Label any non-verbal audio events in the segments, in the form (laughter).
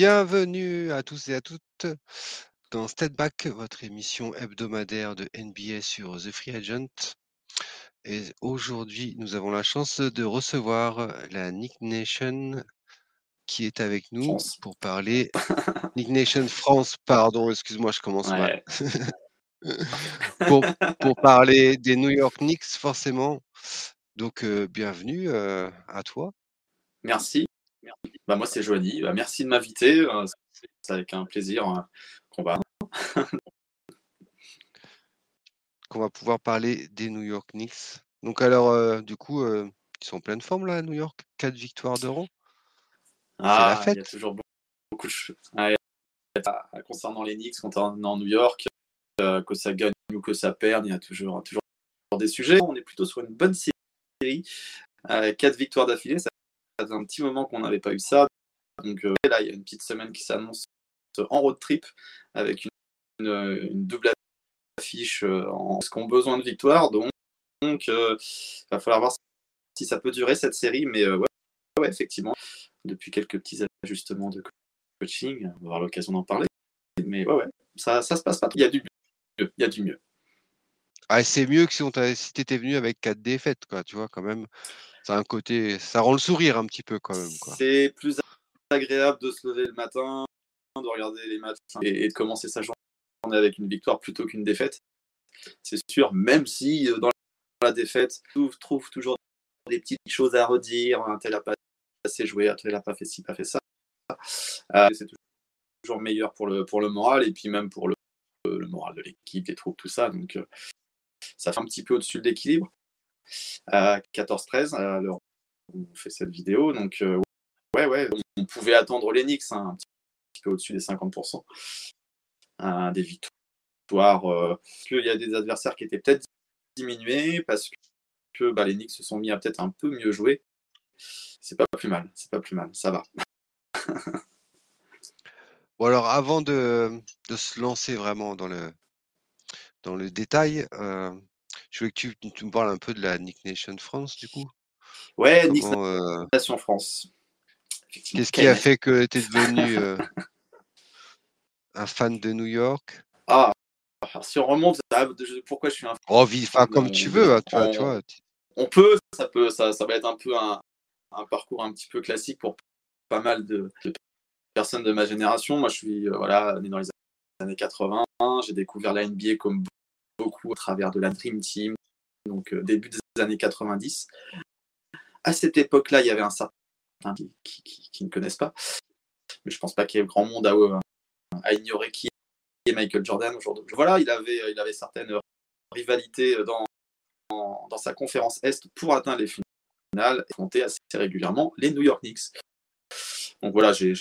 Bienvenue à tous et à toutes dans Step Back, votre émission hebdomadaire de NBA sur The Free Agent. Et aujourd'hui, nous avons la chance de recevoir la Nick Nation qui est avec nous France. pour parler. (laughs) Nick Nation France, pardon, excuse-moi, je commence mal. Ouais. (laughs) pour, pour parler des New York Knicks, forcément. Donc, euh, bienvenue euh, à toi. Merci. Bah, moi, c'est Joanie. Bah, merci de m'inviter. Euh, C'est avec un plaisir euh, qu'on va. (laughs) qu'on va pouvoir parler des New York Knicks. Donc alors, euh, du coup, euh, ils sont en pleine forme là à New York? Quatre victoires d'euros. Ah, la fête. il y a toujours be- beaucoup de choses. Ah, concernant les Knicks, concernant New York, euh, que ça gagne ou que ça perde, il y a toujours, toujours des sujets. On est plutôt sur une bonne série. Euh, quatre victoires d'affilée. Ça un petit moment qu'on n'avait pas eu ça. Donc euh, là, il y a une petite semaine qui s'annonce en road trip avec une, une double affiche euh, en ce qu'on besoin de victoire. Donc, euh, va falloir voir si ça peut durer cette série. Mais euh, ouais, ouais, effectivement, depuis quelques petits ajustements de coaching, on va avoir l'occasion d'en parler. Mais ouais, ouais, ça, ça se passe pas. Il y a du mieux. Il y a du mieux. Ah, c'est mieux que si on t'étais venu avec quatre défaites, quoi. Tu vois, quand même. Ça un côté, ça rend le sourire un petit peu quand même. C'est plus agréable de se lever le matin, de regarder les matchs et, de commencer sa journée avec une victoire plutôt qu'une défaite. C'est sûr, même si euh, dans la défaite, on trouve toujours des petites choses à redire, un tel a pas assez joué, un tel a pas fait ci, pas fait ça. Euh, c'est toujours meilleur pour le, pour le moral et puis même pour le, le moral de l'équipe, des troupes, tout ça. Donc euh, ça fait un petit peu au-dessus de l'équilibre. À 14-13, à l'heure où on fait cette vidéo. Donc euh, ouais, ouais, on pouvait attendre les Knicks hein, un petit peu au-dessus des 50%. Euh, des victoires. Euh, qu'il y a des adversaires qui étaient peut-être diminués parce que bah, les Knicks se sont mis à peut-être un peu mieux jouer. C'est pas plus mal, c'est pas plus mal, ça va. Bon alors, avant de, se lancer vraiment dans le dans le détail, euh, je veux que tu, tu me parles un peu de la Nick Nation France, du coup. Ouais, Comment, euh, Nation France. Qu'est-ce qui a fait que tu es devenu euh, un fan de New York? Ah, si on remonte, à- je- pourquoi je suis un Oh, vi- enfin, comme on- tu veux, hein, tu vois, tu on- vois. on peut, ça peut, ça, ça va être un peu un, un parcours un petit peu classique pour pas mal de, de personnes de ma génération. Moi, je suis euh, voilà, né dans les années 80. J'ai découvert la NBA comme beaucoup à travers de la Dream Team, donc euh, début des années 90. À cette époque-là, il y avait un certain qui, ne connaissent pas, mais je pense pas qu'il y ait grand monde à, euh, à ignorer qui est Michael Jordan aujourd'hui. Voilà, il avait, il avait certaines rivalités dans dans, sa conférence Est pour atteindre les finales et compter assez régulièrement les New York Knicks. Donc voilà, j'ai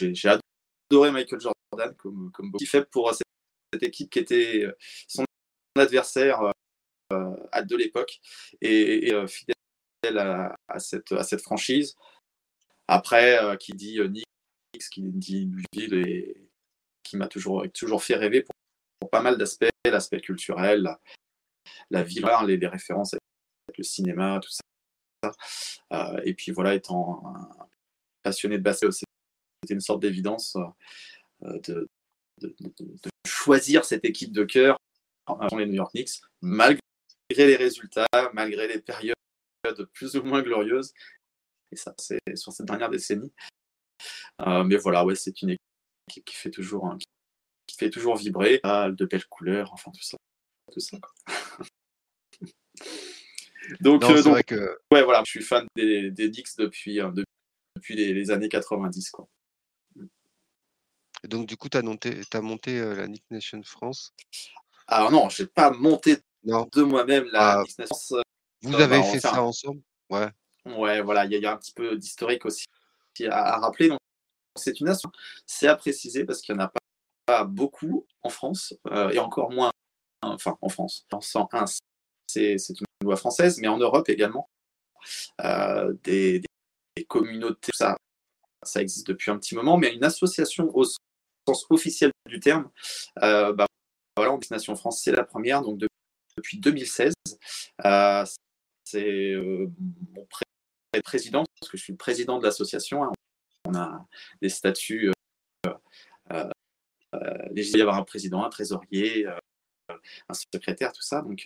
adoré Michael Jordan comme, comme beaucoup. fait pour cette, cette équipe qui était euh, son adversaire euh, de l'époque et, euh, fidèle à, cette, à cette franchise. Après, euh, qui dit euh, Knicks, qui dit Louisville et qui m'a toujours, toujours fait rêver pour, pas mal d'aspects, l'aspect culturel, la, la ville, les, références avec le cinéma, tout ça. Et puis voilà, étant un passionné de basket, c'était une sorte d'évidence de, de, de- de choisir cette équipe de cœur avant les New York Knicks, malgré les résultats, malgré les périodes plus ou moins glorieuses. Et ça, c'est sur cette dernière décennie. Euh, mais voilà, ouais, c'est une équipe qui fait toujours, hein, qui fait toujours vibrer, ah, de belles couleurs, enfin tout ça. Tout ça (laughs) donc, Non, euh, donc, vrai que ouais, voilà, je suis fan des, des Knicks depuis, euh, depuis les, les années 90. Quoi. donc du coup, tu as monté, euh, la Nick Nation France. Alors non, je n'ai pas monté Non, de moi-même la Ah. Knicks Nation. vous bah, avez va fait ça un- ensemble? Ouais. Ouais, voilà, il y, a- il y a un petit peu d'historique aussi à, à rappeler. Donc, c'est une nation, c'est à préciser parce qu'il n'y en a pas, pas beaucoup en France euh, et encore moins, enfin en France. En 101, c'est une loi française, mais en Europe également. Euh, des, des- des communautés, ça, ça existe depuis un petit moment, mais une association au sens officiel du terme, euh, bah, voilà, en Nation France, c'est la première, donc de- depuis 2016. Euh, c'est euh, mon pré- président, parce que je suis le président de l'association. hein. On a des statuts euh, il y avoir un président, un trésorier, un secrétaire, tout ça. Donc,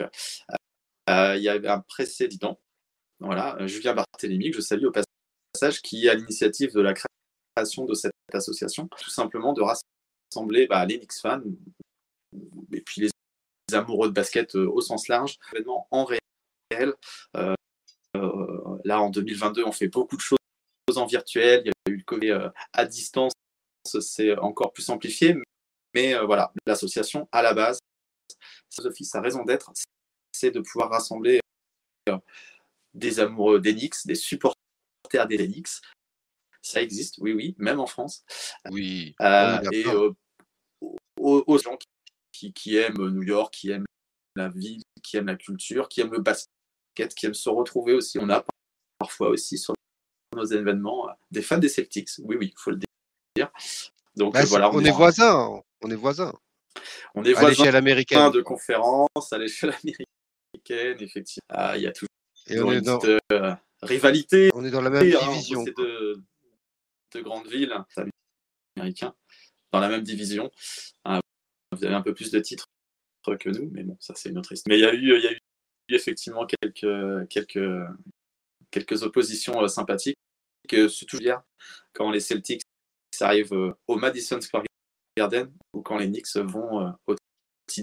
il y avait un précédent, voilà, Julien Barthélémy, que je salue au passage, qui est à l'initiative de la création de cette association, tout simplement de rassembler bah, les Knicks fans et puis les amoureux de basket au sens large, événement en réel. là, en 2022, on fait beaucoup de choses en virtuel. Il y a eu le Covid à distance, c'est encore plus amplifié. Mais voilà, l'association, à la base, sa raison d'être, c'est de pouvoir rassembler euh, des amoureux d'Enix, des supporters d'Enix. Ça existe, oui, oui, même en France. Oui. Euh, et euh, aux, gens qui, qui, aiment New York, qui aiment la ville, qui aiment la culture, qui aiment le basket, qui aiment se retrouver aussi. On a parfois aussi sur nos événements des fans des Celtics. Oui, oui, il faut le dire. Donc bah, voilà, on, est voisins. On est voisins. On est à l'échelle américaine. de conférences à l'échelle américaine, effectivement. Ah, il y a toujours une dans... Euh, rivalité. On est dans la même hein, division. de, de, grandes villes américains dans la même division. Ah, vous avez un peu plus de titres que nous, mais bon, ça c'est une autre histoire. Mais il y a eu, effectivement quelques, quelques, quelques oppositions euh, sympathiques. Toujours bien quand les Celtics arrivent euh, au Madison Square Garden ou quand les Knicks vont euh, au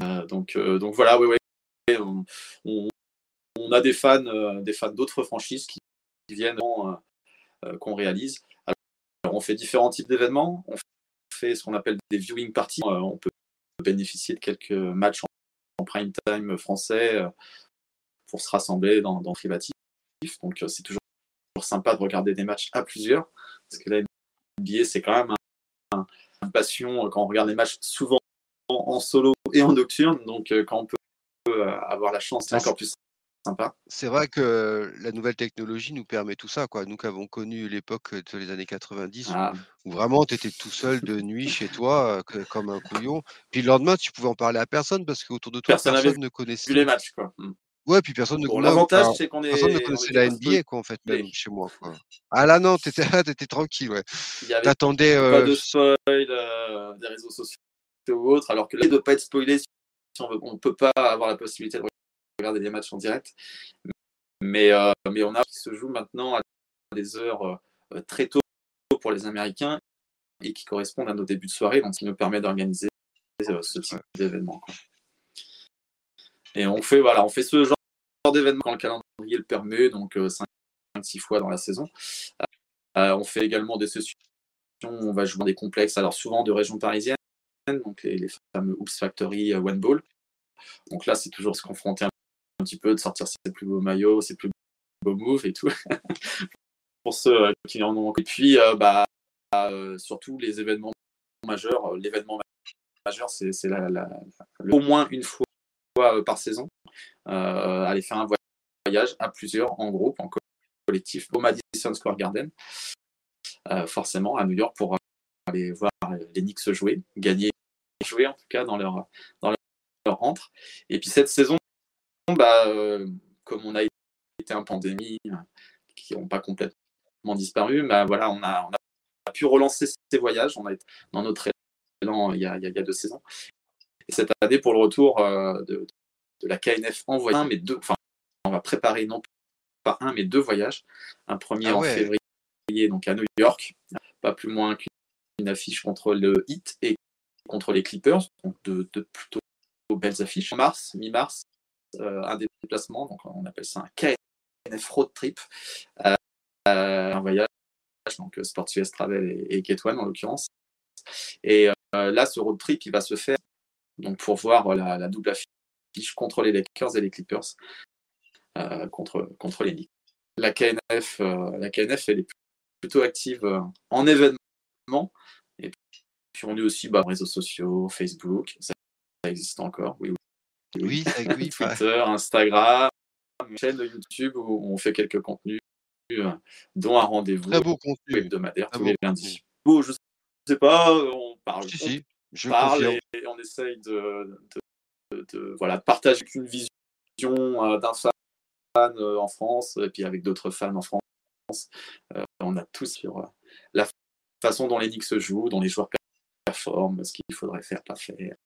euh, donc, donc voilà, oui, oui. On, a des fans, des d'autres franchises qui, viennent, qu'on réalise. Alors, on fait différents types d'événements. On fait ce qu'on appelle des viewing parties. on peut bénéficier de quelques matchs en, prime time français pour se rassembler dans, dans privatif. Donc c'est toujours sympa de regarder des matchs à plusieurs, parce que la NBA, c'est quand même un, passion euh, quand on regarde les matchs souvent en, solo et en nocturne. Donc, euh, quand on peut euh, avoir la chance, c'est encore plus sympa. C'est vrai que la nouvelle technologie nous permet tout ça. Quoi. Nous qui avons connu l'époque de les années 90, ah. où, vraiment tu étais tout seul de nuit chez toi, comme un couillon. Puis le lendemain, tu pouvais en parler à personne parce qu'autour de toi, personne, ne connaissait. les matchs. Quoi. Hmm. Ouais, puis personne ne, l'avantage, c'est qu'on est, personne ne connaissait la NBA, quoi, en fait, même chez moi. Quoi. Ah là, non, t'étais, étais tranquille, ouais. T'attendais. Pas de spoil euh, des réseaux sociaux ou autres, alors que là, il ne doit pas être spoilé si on ne peut pas avoir la possibilité de regarder les matchs en direct. Mais, euh, mais on a qui se joue maintenant à des heures euh, très tôt pour les Américains et qui correspondent à nos débuts de soirée, donc qui nous permet d'organiser ce type d'événement. Et on fait, voilà, on fait ce genre d'événement quand le calendrier le permet, donc 5-6 euh, fois dans la saison. Euh, on fait également des sessions, on va jouer dans des complexes, alors souvent de région parisienne, donc les, fameux Oops Factory euh, One Ball. Donc là, c'est toujours se confronter un, petit peu, de sortir ses plus beaux maillots, ses plus beaux moves et tout, (laughs) pour ceux qui en ont. Et puis, bah, surtout les événements majeurs. L'événement majeur, c'est au moins une fois euh, par saison, euh, aller faire un voyage à plusieurs, en groupe, en collectif, au Madison Square Garden, euh, forcément à New York pour aller voir les Knicks jouer, gagner, jouer en tout cas dans leur, dans leur entre. Et puis cette saison, bah, comme on a été en pandémie, qui n'ont pas complètement disparu, bah, voilà, on a, on a pu relancer ces voyages. On a été dans notre élan il y a, il y a deux saisons. Et cette année, pour le retour euh, de, la KNF en voyage, mais deux, enfin, on va préparer non pas un, mais deux voyages. Un premier ah en février, donc à New York, pas plus moins qu'une affiche contre le Heat et contre les Clippers, donc de, plutôt belles affiches. En mars, mi-mars, euh, un déplacement, donc on appelle ça un KNF road trip, euh, un voyage, donc Sports Travel et, et en l'occurrence. Et là, ce road trip, il va se faire donc pour voir la, double affiche contre les Lakers et les Clippers euh, contre, contre les Knicks. La KNF, euh, la KNF, elle est plutôt active euh, en événements. Et puis on est aussi bah, réseaux sociaux, Facebook, ça, existe encore, oui, oui. oui, (laughs) Twitter, Instagram, chaîne YouTube où on fait quelques contenus, dont un rendez-vous hebdomadaire tous les lundis. Bon, je sais pas, on parle. Je parle et on essaye de, voilà, partager une vision euh, d'un fan euh, en France et puis avec d'autres fans en France. Euh, on a tous sur la façon dont les Knicks se jouent, dont les joueurs performe, ce qu'il faudrait faire, pas faire.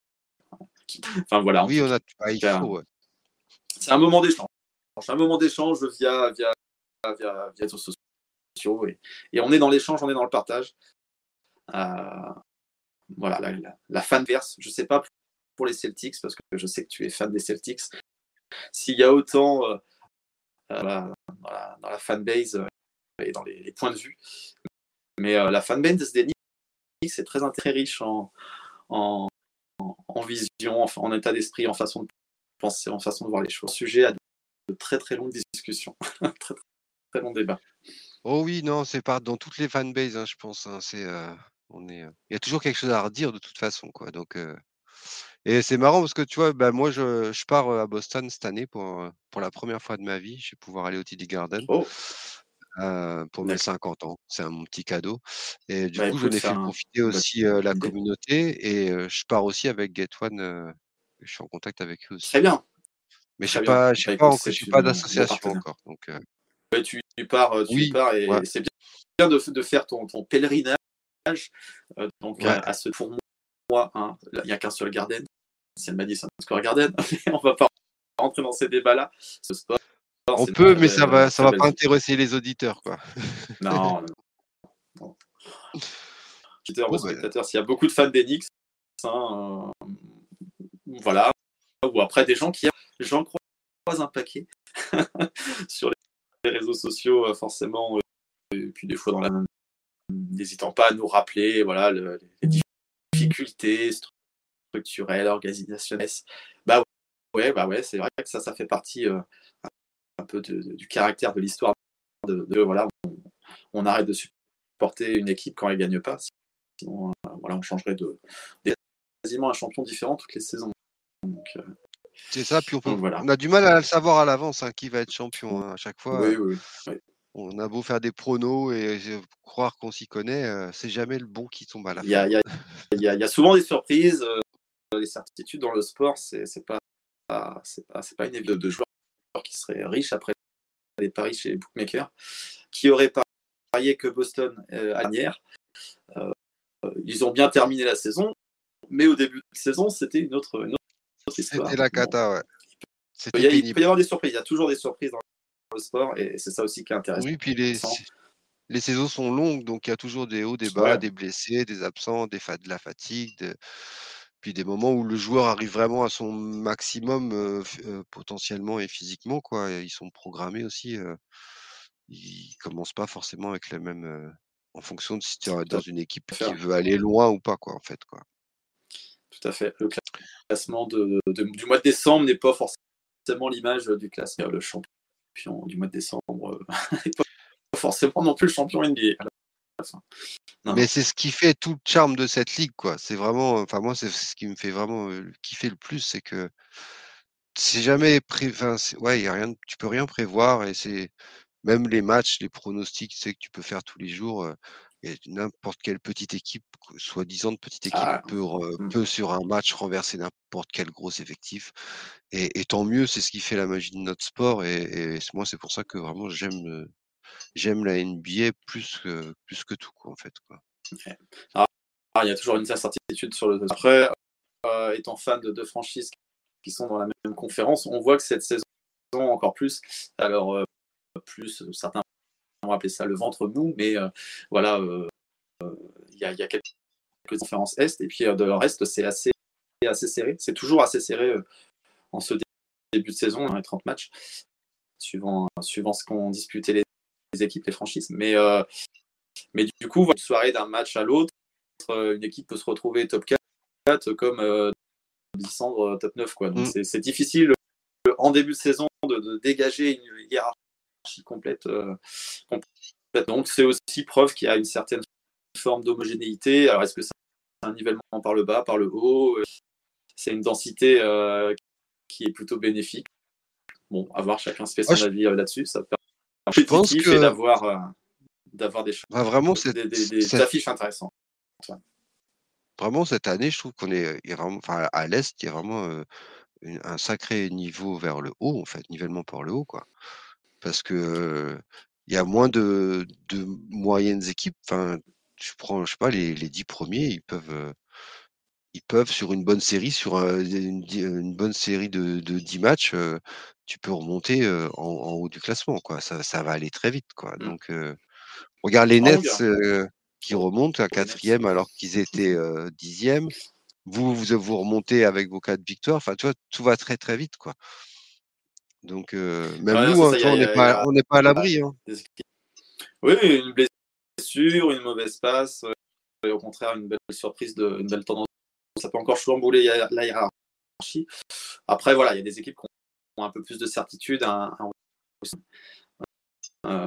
Enfin voilà. Oui, on a. Ah, il faut, ouais. C'est un moment d'échange. Un moment d'échange via, via, via, via les réseaux sociaux. Et, et on est dans l'échange, on est dans le partage. Euh, voilà, la, la, fanverse. Je ne sais pas pour les Celtics, parce que je sais que tu es fan des Celtics. S'il y a autant euh, euh, dans, la, fanbase et dans les, points de vue, mais la fanbase des Knicks est très, très riche en, en, en vision, en, en état d'esprit, en façon de penser, en façon de voir les choses. Sujet à de très très longues discussions, (laughs) très, très, très longs débats. Oh oui, non, c'est pas dans toutes les fanbases, hein, je pense. Hein, c'est, on est, il y a toujours quelque chose à redire de toute façon, quoi. Donc, et c'est marrant parce que tu vois, bah, moi, je, je, pars à Boston cette année pour, pour la première fois de ma vie. Je vais pouvoir aller au TD Garden. Oh. Pour mes 50 ans. C'est un mon petit cadeau. Et du bah, coup, je ai fait profiter aussi la communauté et je pars aussi avec Get One. je suis en contact avec eux aussi. Très bien. Mais je sais pas, je sais pas, je suis pas d'association encore. Donc, tu, pars, tu pars et c'est bien de, de, faire ton, ton pèlerinage euh, donc à, ce pour moi, hein, il n'y a qu'un seul Garden. Si elle m'a dit c'est un score Garden, (laughs) on va pas rentrer dans ces débats-là. Ce sport, on peut, mais ça va, ça va pas intéresser les auditeurs, quoi. non, (laughs) non. Bah, spectateurs, s'il y a beaucoup de fans d'Enix, hein, euh, voilà. Ou après des gens qui, j'en croise un paquet (laughs) sur les réseaux sociaux, euh, forcément, et puis des fois dans la n'hésitant pas à nous rappeler voilà, les difficultés structurelles, organisationnelles. Bah ouais, bah ouais, c'est vrai que ça, ça fait partie euh, un peu du caractère de l'histoire. De, voilà, on, arrête de supporter une équipe quand elle gagne pas. Sinon, euh, voilà, on changerait de quasiment un champion différent toutes les saisons. Euh, c'est ça, puis on, on, a du mal à le savoir à l'avance hein, qui va être champion hein, à chaque fois. Oui, oui, oui. On a beau faire des pronos et croire qu'on s'y connaît, c'est jamais le bon qui tombe à la fin. Il y a, souvent des surprises. les certitudes dans le sport, c'est pas, c'est pas, pas une évidence de joueurs qui seraient riches après les paris chez les bookmakers, qui auraient parié que Boston euh, à ils ont bien terminé la saison, mais au début de la saison, c'était une autre, histoire. C'était la cata, ouais. Il, il, peut y avoir des surprises, il y a toujours des surprises dans le sport et c'est ça aussi qui est intéressant. Oui, puis les, les saisons sont longues, donc il y a toujours des hauts, des bas, des blessés, des absents, des de la fatigue, puis des moments où le joueur arrive vraiment à son maximum euh, euh, potentiellement et physiquement. Quoi. Ils sont programmés aussi. Euh, ils commencent pas forcément avec la même. en fonction de si tu es dans une équipe qui veut aller loin ou pas, quoi, en fait. Quoi. Tout à fait. Le classement de, du mois de décembre n'est pas forcément l'image du classement. Le champion du mois de décembre (laughs) forcément non plus le champion NBA. Mais c'est ce qui fait tout le charme de cette ligue, quoi. C'est vraiment, enfin moi, c'est ce qui me fait vraiment kiffer le plus, c'est que c'est jamais pré... enfin, ouais, y a rien, tu peux rien prévoir et c'est même les matchs, les pronostics, c'est que tu peux faire tous les jours. et n'importe quelle petite équipe, soi-disant de petite équipe, ah, peut, mmh. peut, sur un match renverser n'importe quel gros effectif. Et, et, tant mieux, c'est ce qui fait la magie de notre sport. Et, et moi, c'est pour ça que vraiment j'aime j'aime la NBA plus que, plus que tout, quoi, en fait. Quoi. Ah, il y a toujours une incertitude sur le. Après, euh, étant fan de deux franchises qui sont dans la même conférence, on voit que cette saison, encore plus, alors euh, plus, certains vont appeler ça le ventre mou, mais euh, voilà, il y, a, quelques conférences Est, et puis de reste, c'est assez, assez serré. C'est toujours assez serré en ce début de saison, dans les 30 matchs, suivant, suivant ce qu'ont disputé les équipes, les franchises. Mais, euh, mais du coup, une soirée d'un match à l'autre, euh, une équipe peut se retrouver top 4 comme euh, descendre top 9. Quoi. Donc mm. c'est difficile en début de saison de, dégager une hiérarchie complète. Donc c'est aussi preuve qu'il y a une certaine forme d'homogénéité. Alors est-ce que c'est un nivellement par le bas, par le haut C'est une densité qui est plutôt bénéfique? Bon, à voir, chacun se fait son avis là-dessus. Ça je pense que d'avoir euh, d'avoir des, bah, vraiment des, affiches intéressantes. Vraiment cette année, je trouve qu'on est, vraiment, enfin, à l'est, il y a vraiment euh, un sacré niveau vers le haut, en fait, nivellement par le haut, quoi. Parce que il y a moins de, de moyennes équipes. Enfin, je prends, je sais pas, les, les dix premiers, ils peuvent, ils peuvent sur une bonne série, sur une, bonne série de, de 10 matchs, tu peux remonter en, haut du classement. Quoi. Ça, ça va aller très vite. Quoi. Mmh. Donc, regarde les Nets qui remontent à quatrième alors qu'ils étaient dixième. Vous, vous, vous remontez avec vos quatre victoires. Enfin, tu vois, tout va très très vite. Quoi. Donc, même nous, on n'est pas, pas, à l'abri. Hein. Oui, une blessure, une mauvaise passe, et au contraire, une belle surprise, de, une belle tendance ça peut encore chambouler la hiérarchie. Après, voilà, il y a des équipes qui ont un peu plus de certitude, un,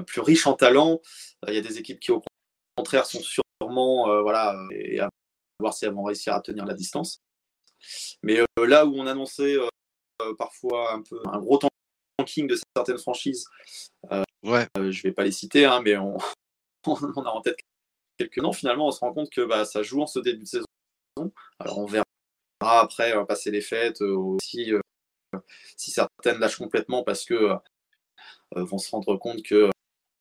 plus riche en talent. Il y a des équipes qui, au contraire, sont sûrement, euh, voilà, et à voir si elles vont réussir à tenir la distance. Mais euh, là où on annonçait euh, parfois un peu un gros tanking de certaines franchises, ouais. je ne vais pas les citer, hein, mais on, (laughs) on, a en tête quelques noms. Finalement, on se rend compte que bah, ça joue en ce début de saison alors on verra après passer les fêtes euh, aussi euh, si certaines lâchent complètement parce que euh, vont se rendre compte que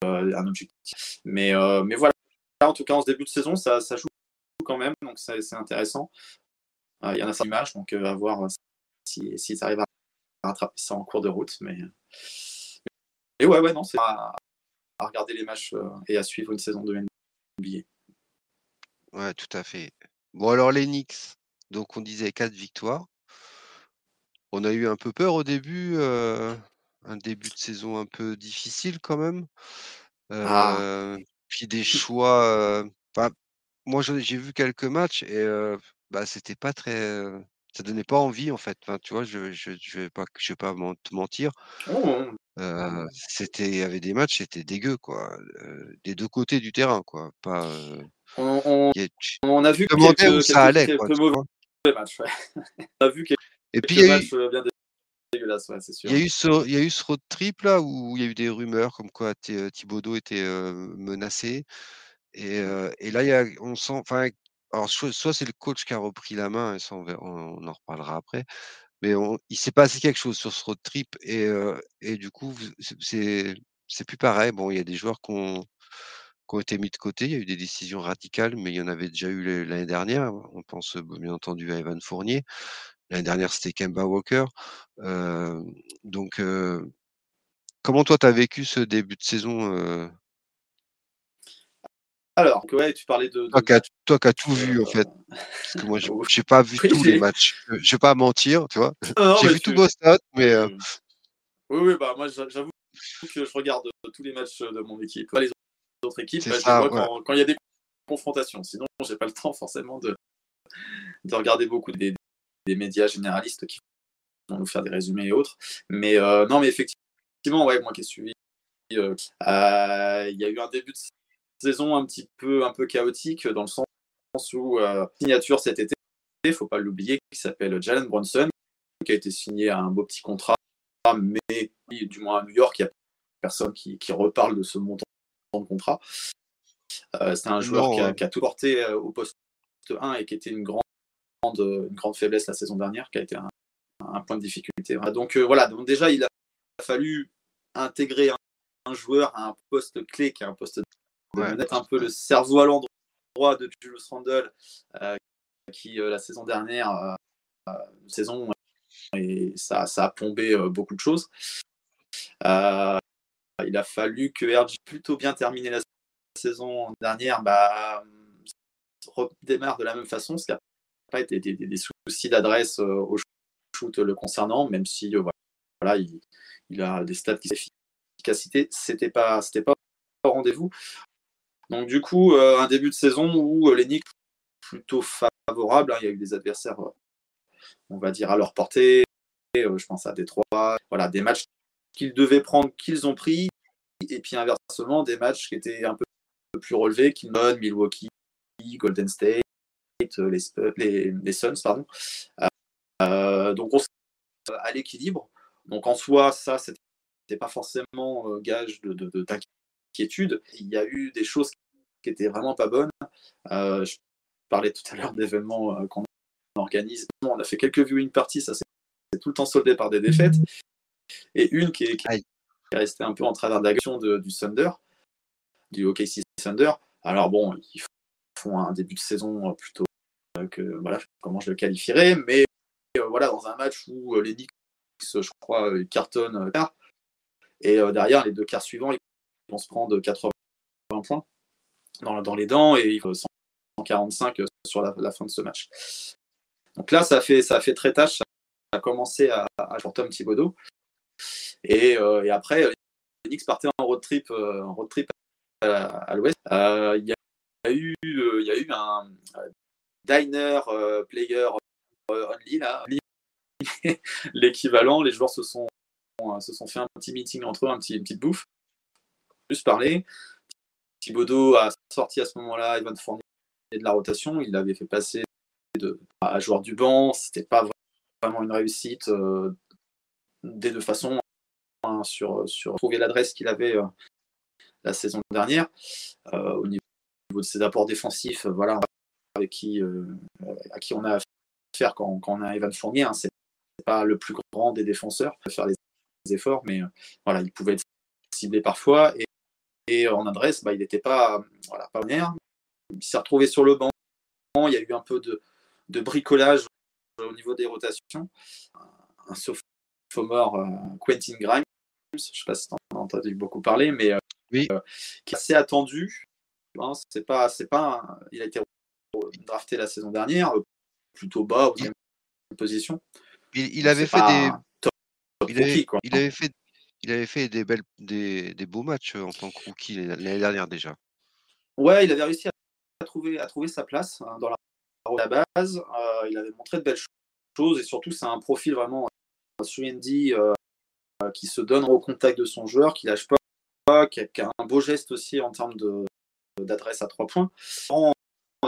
un objectif. Mais, mais voilà, en tout cas en ce début de saison, ça, joue quand même, donc c'est intéressant. Il y en a certaines images, donc à voir s'ils si, arrivent à rattraper ça en cours de route. Mais, mais ouais, ouais, non, c'est à, à, regarder les matchs et à suivre une saison de NBA. Ouais, tout à fait. Bon, alors les Knicks, donc on disait 4 victoires. On a eu un peu peur au début, un début de saison un peu difficile quand même. Ah. puis des choix. moi j'ai vu quelques matchs et bah, c'était pas très. ça donnait pas envie en fait. tu vois, je, je, vais pas, je vais pas te mentir. Oh, c'était, il y avait des matchs, c'était dégueu quoi, des deux côtés du terrain quoi. Pas. On, a vu quelques, ça allait, mauvais matchs. (laughs) on a vu quelques, Et puis, il y a matchs euh, bien dégueulasses, c'est sûr. Il y, a eu ce, il y a eu ce road trip là où il y a eu des rumeurs comme quoi euh, Thibaudot était euh, menacé. Et, et, là, il y a, on sent, enfin, alors soit c'est le coach qui a repris la main, et ça on, on en reparlera après, mais on, il s'est passé quelque chose sur ce road trip et, et du coup, c'est c'est plus pareil. Bon, il y a des joueurs qui ont, qui ont été mis de côté. Il y a eu des décisions radicales, mais il y en avait déjà eu l'année dernière. On pense bien entendu à Evan Fournier. L'année dernière, c'était Kemba Walker. donc, comment toi, tu as vécu ce début de saison Alors, ouais, tu parlais de. Toi qui as, tout vu, en fait. Parce que moi, (laughs) je n'ai pas vu tous les matchs. Je ne vais pas mentir, tu vois. J'ai vu tous Boston, mais. Oui, oui, bah, moi, j'avoue que je regarde tous les matchs de mon équipe. les d'autres équipes, bah, quand, il y a des confrontations. Sinon, j'ai pas le temps forcément de, de regarder beaucoup des, des, médias généralistes qui vont nous faire des résumés et autres. Mais euh, non, mais effectivement, ouais, moi qui ai suivi, euh, euh, il y a eu un début de saison un petit peu, un peu chaotique dans le sens où signature cet été, il faut pas l'oublier, qui s'appelle Jalen Bronson, qui a été signé à un beau petit contrat, mais du moins à New York, il n'y a personne qui, qui reparle de ce montant de contrat. Euh, c'est un joueur qui a, tout porté euh, au poste 1 et qui était une grande, une grande faiblesse la saison dernière, qui a été un, point de difficulté. Donc euh, voilà, donc déjà il a fallu intégrer un, joueur à un poste clé qui est un poste de ouais, un peu le cerveau à l'endroit de Julius Randle, qui la saison dernière, saison, et ça, ça a plombé beaucoup de choses. Il a fallu que RG, plutôt bien terminé la saison dernière, bah, redémarre de la même façon, ce qui n'a pas été des, soucis d'adresse euh, au shoot le concernant, même si euh, voilà, il, a des stats qui efficacité, c'était pas, c'était pas au rendez-vous. Donc du coup, euh, un début de saison où les Knicks plutôt favorable, hein, il y a eu des adversaires, on va dire à leur portée. je pense à Détroit, voilà, des matchs qu'ils devaient prendre, qu'ils ont pris, et puis inversement, des matchs qui étaient un peu plus relevés, Kingston, Milwaukee, Golden State, les, les, Suns, pardon. Euh, donc on à l'équilibre. Donc en soi, ça, c'était pas forcément euh, gage de, d'inquiétude. Il y a eu des choses qui étaient vraiment pas bonnes. Euh, je parlais tout à l'heure d'événements qu'on organise. On a fait quelques viewing parties, ça c'est tout le temps soldé par des défaites. Et une qui est, qui est restée un peu en travers de l'action du Thunder, du OKC Thunder. Alors bon, ils font un début de saison plutôt, que voilà, comment je le qualifierais. Mais voilà, dans un match où les Knicks, je crois, cartonnent et derrière, les deux quarts suivants, ils vont se prendre 80 points dans, dans les dents et ils vont 145 sur la, fin de ce match. Donc là, ça fait, ça fait très tâche. Ça a commencé à, à pour Tom Thibodeau. Et, et après, les Knicks partaient en road trip, en road trip à, l'ouest. Il y, a eu, un diner player only là, (laughs) l'équivalent. Les joueurs se sont, se sont fait un petit meeting entre eux, un petit, une petite bouffe, plus parler. Thibodeau a sorti à ce moment-là Evan Fournier de la rotation. Il l'avait fait passer de, à joueur du banc. C'était pas vraiment une réussite euh, des deux façons hein, sur, sur trouver l'adresse qu'il avait euh, la saison dernière euh, au niveau de ses apports défensifs. Voilà, avec qui, à qui on a affaire quand, quand on a Evan Fournier. Hein, c'est pas le plus grand des défenseurs, faire les efforts, mais voilà, il pouvait être ciblé parfois. Et, en adresse, bah, il n'était pas, voilà, pas honnête. Il s'est retrouvé sur le banc. Il y a eu un peu de, de bricolage au niveau des rotations. Un sophomore, euh, Quentin Grimes, je ne sais pas si tu en as entendu beaucoup parler, mais euh, oui. Euh, qui est assez attendu. Hein, c'est pas, c'est pas il a été drafté la saison dernière, plutôt bas, au position. Il, avait fait des. il, avait, il, avait, fait, il avait fait des, belles, des, des beaux matchs en tant que rookie l'année dernière déjà. Ouais, il avait réussi à trouver, à trouver sa place hein, dans la la base. Euh, il avait montré de belles choses et surtout, c'est un profil vraiment Suendi euh, qui se donne au contact de son joueur, qui lâche pas, qui a, un beau geste aussi en termes d'adresse à trois points. En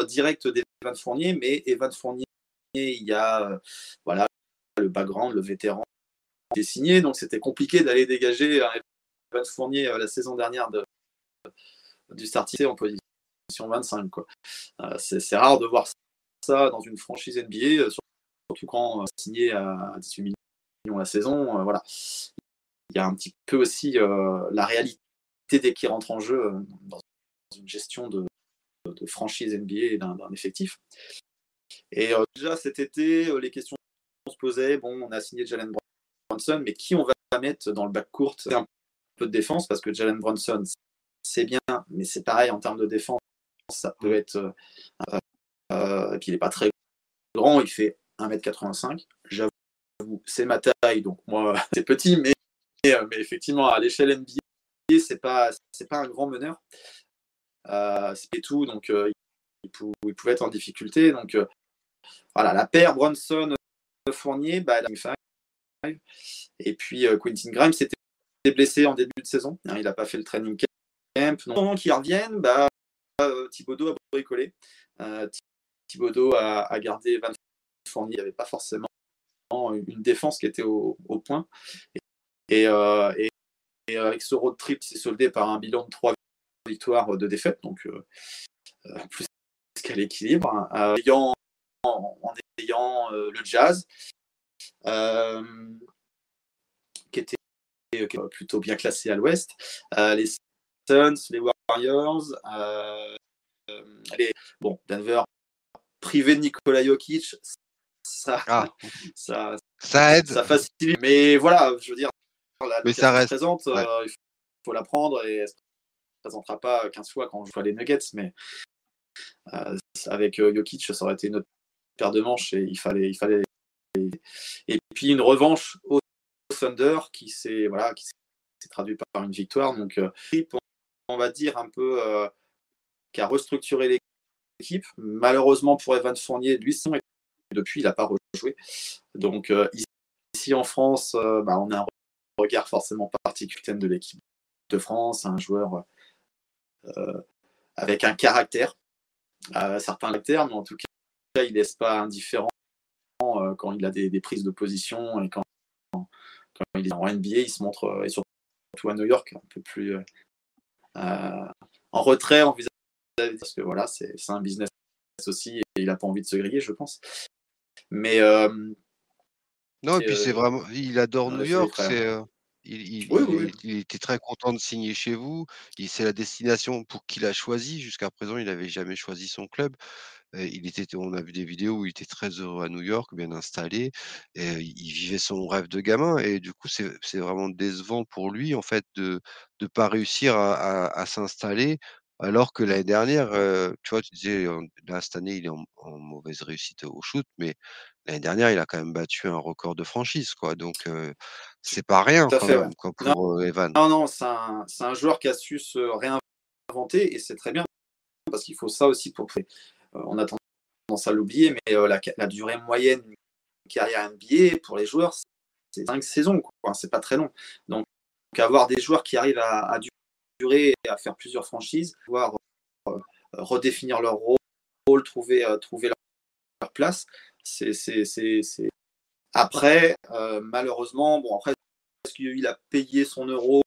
direct d'Evan Fournier, mais Evan Fournier, il y a euh, voilà, le background, le vétéran qui est signé, donc c'était compliqué d'aller dégager Evan Fournier la saison dernière de, du starting en position 25. c'est rare de voir ça dans une franchise NBA, euh, surtout quand euh, signé à 18 millions la saison. Euh, voilà. Il y a un petit peu aussi la réalité dès qu'il rentre en jeu dans une gestion de, franchise NBA et d'un effectif. Et déjà cet été, les questions se posaient, bon, on a signé Jalen Brunson, mais qui on va mettre dans le backcourt Un peu de défense, parce que Jalen Brunson, c'est bien, mais c'est pareil en termes de défense, ça peut être euh, et puis il n'est pas très grand, il fait 1m85. J'avoue, c'est ma taille, donc moi, (laughs) c'est petit, mais, euh, mais effectivement, à l'échelle NBA, c'est pas, pas un grand meneur. Euh, c'est tout, donc il, il, pouvait être en difficulté. Donc voilà, la paire Bronson Fournier, bah, Et puis Quentin Grimes s'était blessé en début de saison. Hein, il n'a pas fait le training camp. Donc, avant qu'il revienne, bah, Thibaudot a bricolé. Thibodeau a, gardé Van Fournier. Il n'y avait pas forcément une défense qui était au, point. Et, euh, avec ce road trip, c'est soldé par un bilan de 3 victoires de défaite, donc euh, euh, plus qu'à l'équilibre, hein. en, ayant le jazz, qui était plutôt bien classé à l'ouest, les Suns, les Warriors, les, bon, Denver privé de Nikola Jokic, ça, ah. ça, ça aide. Ça facilite. Mais voilà, je veux dire, la mais ça reste. présente, euh, il faut, la prendre et elle ne se présentera pas 15 fois quand je vois les Nuggets, mais euh, avec euh, Jokic, ça aurait été une autre paire de manches et il fallait. Il fallait et puis une revanche au Thunder qui s'est voilà, qui traduit par une victoire. Donc, on va dire un peu qui a restructuré les équipe. Malheureusement pour Evan Fournier, lui, depuis, il n'a pas rejoué. Donc euh, ici en France, euh, bah, on a un regard forcément particulier de l'équipe de France, un joueur euh, avec un caractère, certains caractères, mais en tout cas, il ne laisse pas indifférent quand il a des, prises de position et quand, il est en NBA, il se montre, et surtout à New York, un peu plus en retrait, en visage parce que voilà, c'est un business aussi et il n'a pas envie de se griller, je pense. Mais. Euh, non, et puis c'est euh, vraiment. Il adore New York. C'est. Euh, il, il, était très content de signer chez vous. C'est la destination pour qu'il a choisi. Jusqu'à présent, il n'avait jamais choisi son club. il était on a vu des vidéos où il était très heureux à New York, bien installé et il vivait son rêve de gamin et du coup, c'est vraiment décevant pour lui, en fait, de de pas réussir à à à s'installer alors que l'année dernière, heu, tu vois, tu disais, là, cette année, il est en en mauvaise réussite au shoot, mais l'année dernière, il a quand même battu un record de franchise, quoi, donc heu, c'est pas rien Tout à quand fait, ouais. même, quoi, Non, pour, Evan. non, non, c'est un c'est un joueur qui a su se réinventer et c'est très bien parce qu'il faut ça aussi pour on a tendance à l'oublier, mais la la durée moyenne d'une carrière NBA pour les joueurs, c'est 5 saisons, quoi, c'est pas très long. Donc avoir des joueurs qui arrivent à à durer et à faire plusieurs franchises, pouvoir, redéfinir leur rôle, trouver, trouver leur place, c'est c'est c'est c'est après, malheureusement, bon après, est-ce qu'il a payé son euro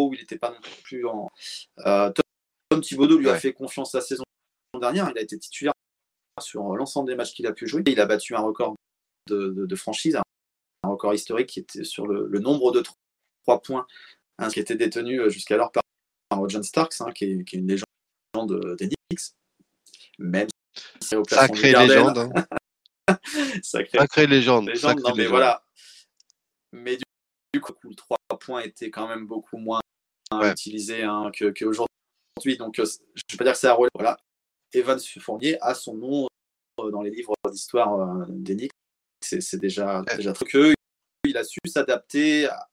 où il n'était pas non plus en Tom Thibodeau lui a fait confiance la saison dernière, il a été titulaire sur l'ensemble des matchs qu'il a pu jouer. Il a battu un record de de de franchise, un record historique qui était sur le le nombre de 3 points, hein, qui était détenu, jusqu'alors par John Starks, hein, qui est qui est une légende des Knicks. Même si au du Sacrée légende, hein. (laughs) Sacrée Sacrée légende, légende, sacrée non mais légende. voilà. Mais du du coup, le 3 points était quand même beaucoup moins Ouais. utilisé, hein, que qu'aujourd'hui. Donc, je vais pas dire que c'est un rôle. Voilà. Evans Fournier a son nom dans les livres d'histoire des Knicks. C'est déjà déjà très que il a su s'adapter à-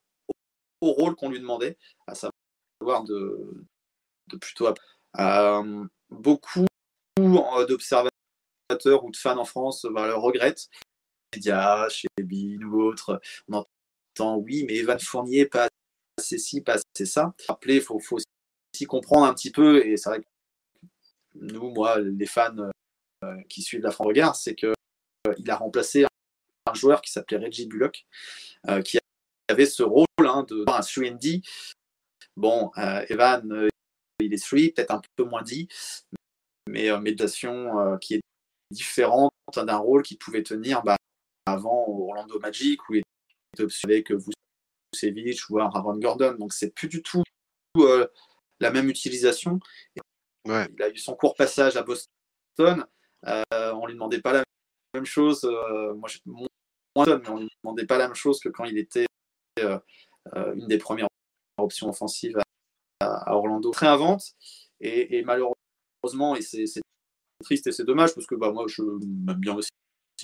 au rôle qu'on lui demandait, à savoir de de plutôt euh, beaucoup d'observateurs ou de fans en France bah, le regrettent. Les médias, chez Bean ou autres, on entend oui, mais Evan Fournier, pas assez ci, pas assez ça. Rappelez, il faut, faut aussi comprendre un petit peu, et c'est vrai que nous, moi, les fans euh, qui suivent la France Regard, c'est euh, il a remplacé un joueur qui s'appelait Reggie Bullock, euh, qui avait ce rôle hein, de un 3D. Bon, euh, Evan, euh, il est 3, peut-être un peu moins dit, mais euh, méditation qui est différente d'un rôle qu'il pouvait tenir bah, avant au Orlando Magic, où il était avec Vucevic ou Aaron Gordon. Donc, c'est plus du tout euh, la même utilisation. Ouais. Il a eu son court passage à Boston. Euh, on lui demandait pas la même chose. euh, moi, je moins mais on lui demandait pas la même chose que quand il était une des premières options offensives à, à Orlando. Très invente et, et malheureusement, et c'est triste et c'est dommage parce que bah, moi, je m'aime bien aussi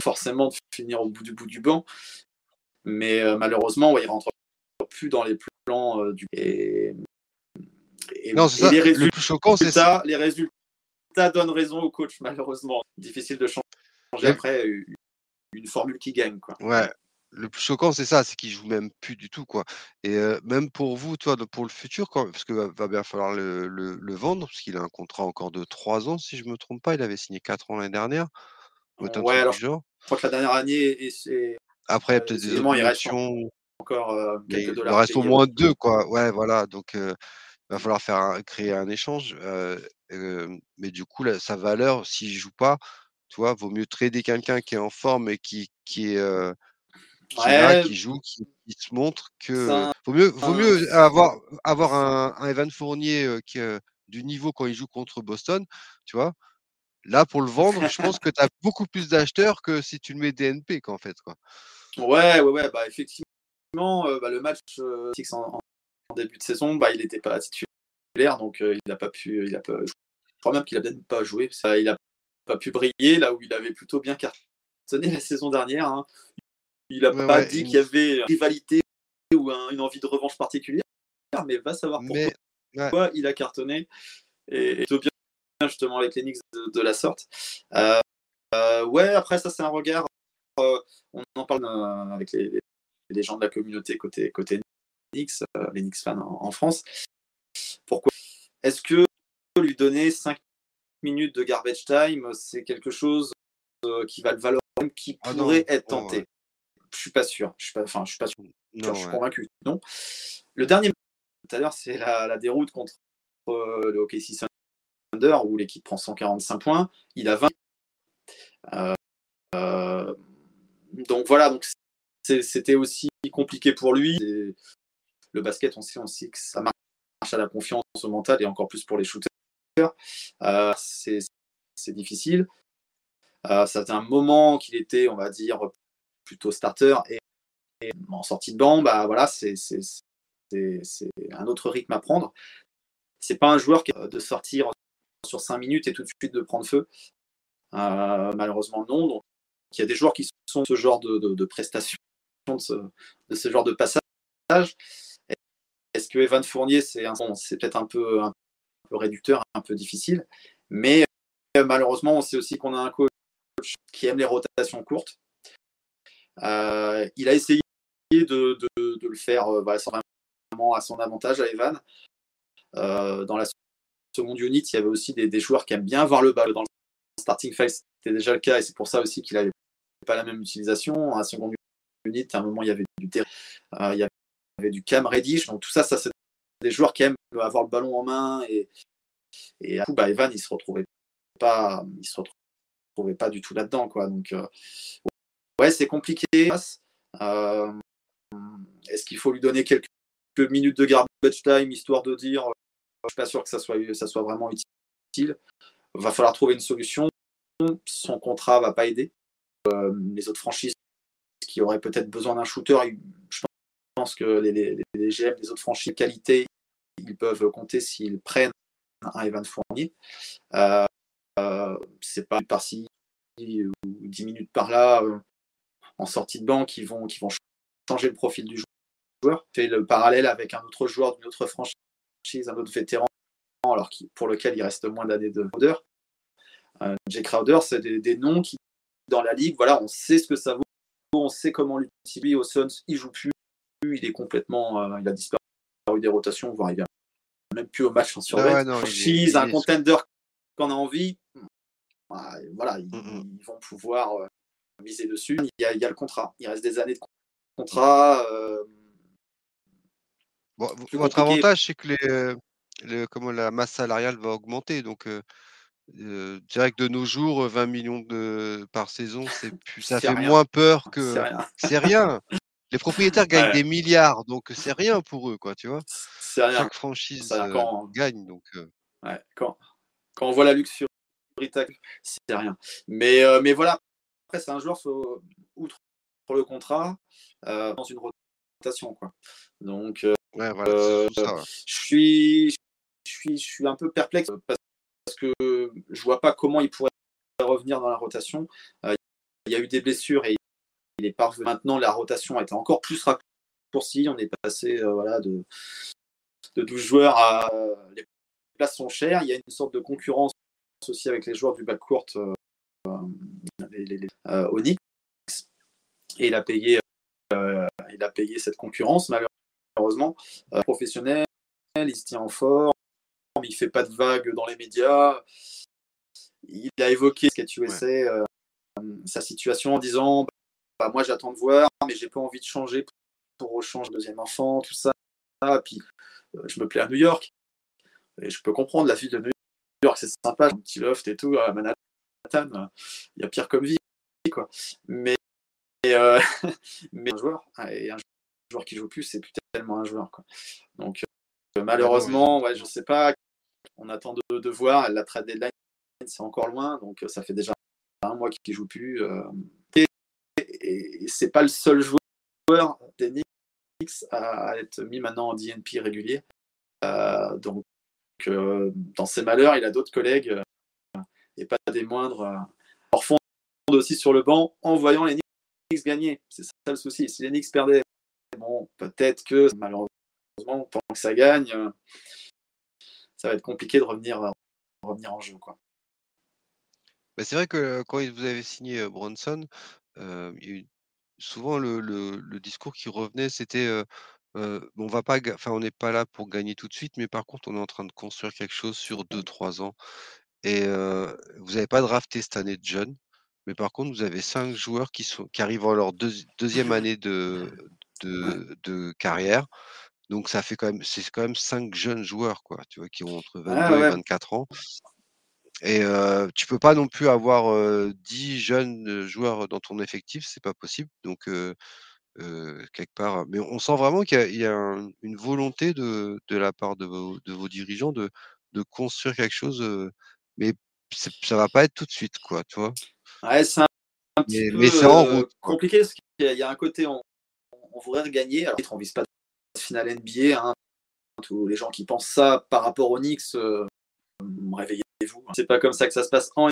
forcément de finir au bout du bout du banc, mais euh, malheureusement, ouais, il rentre plus dans les plans euh, du et, et- Non, c'est et ça. les Le résultats plus choquant, c'est ça. les résultats donnent raison au coach, malheureusement. Difficile de changer après une, une formule qui gagne. Quoi. Ouais. Le plus choquant, c'est ça, c'est qu'il joue même plus du tout, quoi. Et même pour vous, toi, pour le futur, quand parce que va va bien falloir le le le vendre, parce qu'il a un contrat encore de 3 ans, si je me trompe pas. Il avait signé 4 ans l'année dernière, Ouais, alors genre. Je crois que la dernière année, et c'est Après, il y a euh, peut-être des il reste encore euh, quelques il dollars. en reste au moins 2, quoi. Ouais, voilà, donc heu, va falloir faire un créer un échange, heu, hem, mais du coup, là, sa valeur, s'il joue pas, tu vois, vaut mieux trader quelqu'un qui est en forme et qui qui est, qui est là, qui joue, qui qui se montre que, ça, vaut mieux vaut mieux avoir avoir un un Evan Fournier, heu, qui, heu, du niveau quand il joue contre Boston, tu vois? Là, pour le vendre, je pense que tu as beaucoup plus d'acheteurs que si tu le mets DNP, quoi, en fait, quoi. Ouais, ouais, ouais, bah effectivement, euh, bah, le match euh, Six en, début de saison, bah, il n'était pas titulaire, donc euh, il n'a pas pu, il a pas, je crois même qu'il a peut-être pas joué, ça, il n'a pas pu briller là où il avait plutôt bien cartonné la saison dernière. hein. Il n'a Ouais, pas ouais, dit il qu'il y avait une rivalité ou un- une envie de revanche particulière, mais va savoir pourquoi Mais ouais, pourquoi il a cartonné et, et plutôt bien justement avec les Knicks de, de la sorte. Euh, euh, ouais, après ça c'est un regard. euh, on en parle avec les, gens de la communauté côté côté Knicks, les Knicks fans en, en France. Pourquoi Est-ce que lui donner 5 minutes de garbage time, c'est quelque chose qui va le valoir, qui Ah non, pourrait être non, tenté? Je suis pas sûr. Je suis pas, enfin, je suis pas sûr. non, je suis ouais. convaincu. Non. Le dernier tout à l'heure, c'est la, la déroute contre euh, le OKC Thunder où l'équipe prend 145 points. Il a 20. Euh, euh, donc voilà, donc c'était aussi compliqué pour lui. Et le basket, on sait aussi que ça marche à la confiance au mental et encore plus pour les shooters. Euh, c'est difficile. ça un moment qu'il était, on va dire, plutôt starter et, en sortie de banc, bah voilà, c'est un autre rythme à prendre. C'est pas un joueur qui de sortir sur 5 minutes et tout de suite de prendre feu. malheureusement non. Donc il y a des joueurs qui sont ce genre de, prestations, de ce, genre de passage. Est-ce que Evan Fournier, c'est peut-être un peu, un peu réducteur, un peu difficile, mais euh, malheureusement, on sait aussi qu'on a un coach qui aime les rotations courtes. Euh, il a essayé de, le faire euh, à son avantage à Evan. dans la seconde unit, il y avait aussi des, joueurs qui aiment bien voir le ballon dans le starting five. C'était déjà le cas et c'est pour ça aussi qu'il n'avait pas la même utilisation. À seconde unit, à un moment, il y avait du Cam Reddish. Donc tout ça, ça c'est des joueurs qui aiment avoir le ballon en main et, et à coup, bah, Evan, il se se retrouvait pas du tout là-dedans, quoi. Donc, euh, ouais, c'est compliqué. Euh, est-ce qu'il faut lui donner quelques minutes de garbage time histoire de dire, euh, je suis pas sûr que ça soit, ça soit vraiment utile. Va falloir trouver une solution. Son contrat va pas aider. les autres franchises qui auraient peut-être besoin d'un shooter, je pense que les, les, les GM des autres franchises qualité, ils peuvent compter s'ils prennent un Evan Fournier. Euh, euh, c'est pas par-ci ou 10 minutes par là euh, en sortie de banc qui vont, qui vont changer le profil du joueur. Fait le parallèle avec un autre joueur d'une autre franchise, un autre vétéran, alors pour lequel il reste moins d'années de Crowder. Euh, Jay Crowder, c'est des, noms qui, dans la ligue, voilà, on sait ce que ça vaut, on sait comment l'utiliser. Au Suns, il joue plus, il est complètement, il a disparu des rotations, voire il même plus au match en survêt. un contender qu'on a envie, bah, voilà, mm, mm. ils, vont pouvoir euh, miser dessus. Il y, a, le contrat. Il reste des années de contrat. Euh, votre avantage, c'est que les, comment, la masse salariale va augmenter. Donc, euh, direct de nos jours, 20 millions de, par saison, c'est (laughs) plus, ça fait moins peur que. C'est rien. (laughs) Les propriétaires gagnent des milliards, donc c'est rien pour eux, quoi, tu vois. Chaque franchise gagne, donc. quand, quand on voit la luxure c'est rien. Mais, euh, mais voilà, après, c'est un joueur, outre le contrat, euh, dans une rotation. Quoi. Donc, euh, je, suis, je, suis, je suis un peu perplexe parce que je vois pas comment il pourrait revenir dans la rotation. il y a eu des blessures et il est parvenu. Maintenant, la rotation a été encore plus raccourcie. On est passé voilà, de, de 12 joueurs à. les places sont chères. Il y a une sorte de concurrence aussi avec les joueurs du backcourt euh, les, euh, Onyx. Et il a payé, euh, il a payé cette concurrence, malheureusement. professionnel, il se tient en forme, il fait pas de vagues dans les médias. Il a évoqué Sketch USA, sa situation en disant bah, Moi j'attends de voir, mais j'ai pas envie de changer pour rechanger deuxième enfant, tout ça. Puis je me plais à New York. Et je peux comprendre la vie de New York, c'est sympa, un petit loft et tout, à Manhattan, il y a pire comme vie, quoi. Mais, euh, (laughs) mais un joueur, et un joueur qui joue plus, c'est tellement un joueur, quoi. Donc, euh, malheureusement, ouais, je sais pas, on attend de, voir, la trade deadline, c'est encore loin, donc ça fait déjà un mois qu'il joue plus. Euh, et, et c'est pas le seul joueur d'Enix à être mis maintenant en DNP régulier. donc dans ses malheurs, il a d'autres collègues, euh, et pas des moindres, euh, fond aussi sur le banc en voyant les Knicks gagner. C'est ça le souci. Si les Knicks perdaient, bon, peut-être que malheureusement, pendant que ça gagne, euh, ça va être compliqué de revenir, revenir en jeu. Quoi. Bah, c'est vrai que quand vous avez signé Bronson, souvent le, le, discours qui revenait, c'était on va pas enfin, on n'est pas là pour gagner tout de suite, mais par contre, on est en train de construire quelque chose sur 2-3 ans et vous n'avez pas drafté cette année de jeunes, mais par contre, vous avez 5 joueurs qui sont qui arrivent en leur deuxième année de de carrière. Donc ça fait quand même c'est quand même 5 jeunes joueurs, quoi, tu vois? Qui ont entre 22 et 24 ans et tu peux pas non plus avoir, 10 jeunes, joueurs dans ton effectif, c'est pas possible donc quelque part. Mais on sent vraiment qu'il y a, une volonté de, la part de vos, de vos dirigeants de, de construire quelque chose, mais ça va pas être tout de suite, quoi, tu vois? Ouais, c'est un, petit peu euh, compliqué parce qu'il y, a un côté, on, on voudrait gagner. Alors, on vise pas de finale NBA. Hein. Tous les gens qui pensent ça par rapport aux Knicks, euh, réveillez-vous. C'est pas comme ça que ça se passe en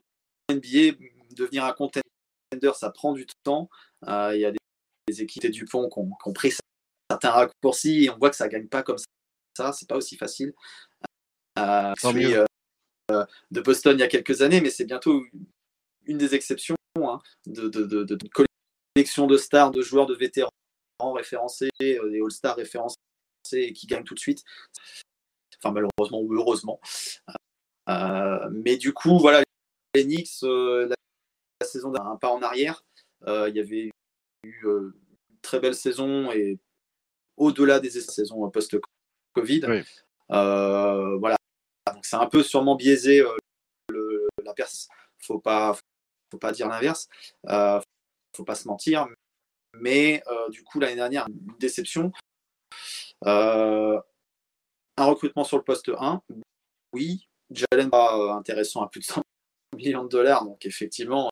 NBA. Devenir un contender, ça prend du temps. Euh, il y a des, équipes du pont qui ont, pris certains raccourcis et on voit que ça gagne pas comme ça. C'est pas aussi facile. Euh, euh, de Boston il y a quelques années, mais c'est bientôt une des exceptions hein, de, de, collection de stars, de joueurs, de vétérans référencés, des All-Stars référencés et qui gagnent tout de suite. Enfin, malheureusement ou heureusement. mais du coup, voilà, les Knicks, la, saison d'un pas en arrière. il y avait eu une très belle saison et au-delà des saisons post-Covid. Euh, voilà. C'est un peu sûrement biaisé euh, la perse. Faut pas, faut pas dire l'inverse. Euh, faut pas se mentir. Mais du coup l'année dernière, une déception. un recrutement sur le poste 1. Oui, Jalen pas intéressant à plus de 100 (laughs) millions de dollars. Donc effectivement,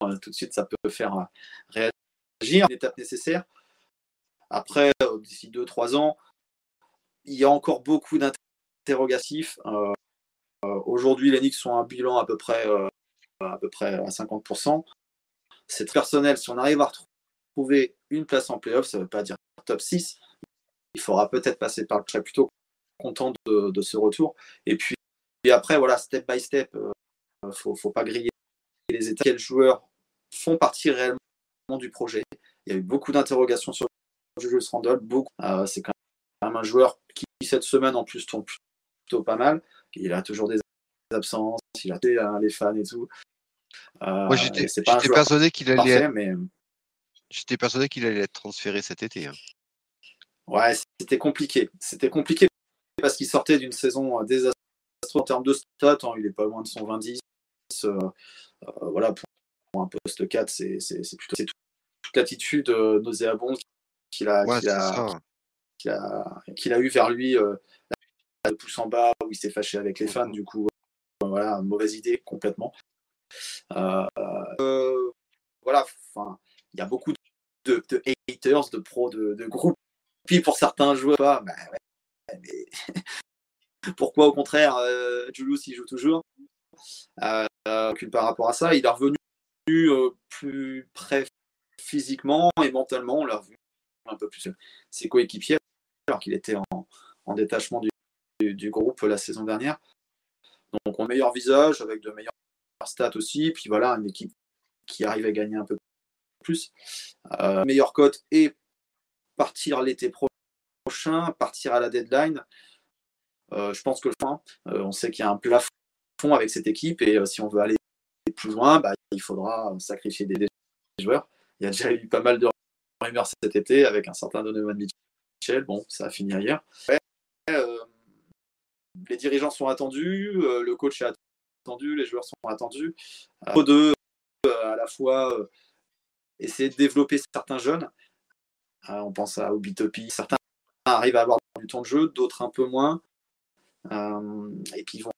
tout de suite, ça peut faire réagir. Une étape nécessaire. Après, d'ici 2-3 ans, il y a encore beaucoup d'interrogatifs. Euh, euh, aujourd'hui, les Knicks sont un bilan à peu près, euh, à, peu près à 50%. C'est personnel. Si on arrive à retrouver une place en playoff, ça ne veut pas dire top 6. Il faudra peut-être passer par le. Serais plutôt content de, ce retour. Et puis après, voilà, step by step, il ne faut, pas griller les états. Quels joueurs font partie réellement du projet? Il y a eu beaucoup d'interrogations sur Julius Randle. Beaucoup. c'est quand un joueur qui, cette semaine, en plus, tourne plutôt pas mal. Il a toujours des absences, il a hein, les fans et tout. Euh, Moi, j'étais persuadé qu'il allait. mais... J'étais persuadé qu'il allait être transféré cet été. Hein. Ouais, c'était compliqué. C'était compliqué parce qu'il sortait d'une saison euh, désastreuse en termes de stats. Hein. il est pas loin de son 20-10. Euh, voilà, pour un poste 4, c'est plutôt toute l'attitude nauséabonde qu'il a, a, qu'il a, eu vers lui euh, le pouce en bas où il s'est fâché avec les fans. Du coup, euh, voilà, mauvaise idée complètement. Euh, voilà, enfin, il y a beaucoup de, haters, de pros, de, de groupes. Puis pour certains joueurs, bah, mais (laughs) pourquoi au contraire Julius il joue toujours? Euh, par rapport à ça, il est revenu plus près physiquement et mentalement, on l'a revu un peu plus ses coéquipiers alors qu'il était en, détachement du, groupe la saison dernière. Donc, on meilleur visage avec de meilleurs stats aussi. Puis voilà, une équipe qui arrive à gagner un peu plus. Euh, meilleure cote et partir l'été prochain, partir à la deadline. Euh, je pense que euh, on sait qu'il y a un plafond avec cette équipe et si on veut aller plus loin, bah, il faudra sacrifier des, joueurs. Il y a déjà eu pas mal de rumeurs cet été avec un certain Donovan Mitchell Bon, ça a fini ailleurs. Euh, les dirigeants sont attendus, euh, le coach est attendu, les joueurs sont attendus. Euh, deux, à la fois essayer de développer certains jeunes. on pense à Obitopi. Certains arrivent à avoir du temps de jeu, d'autres un peu moins. et puis ils vont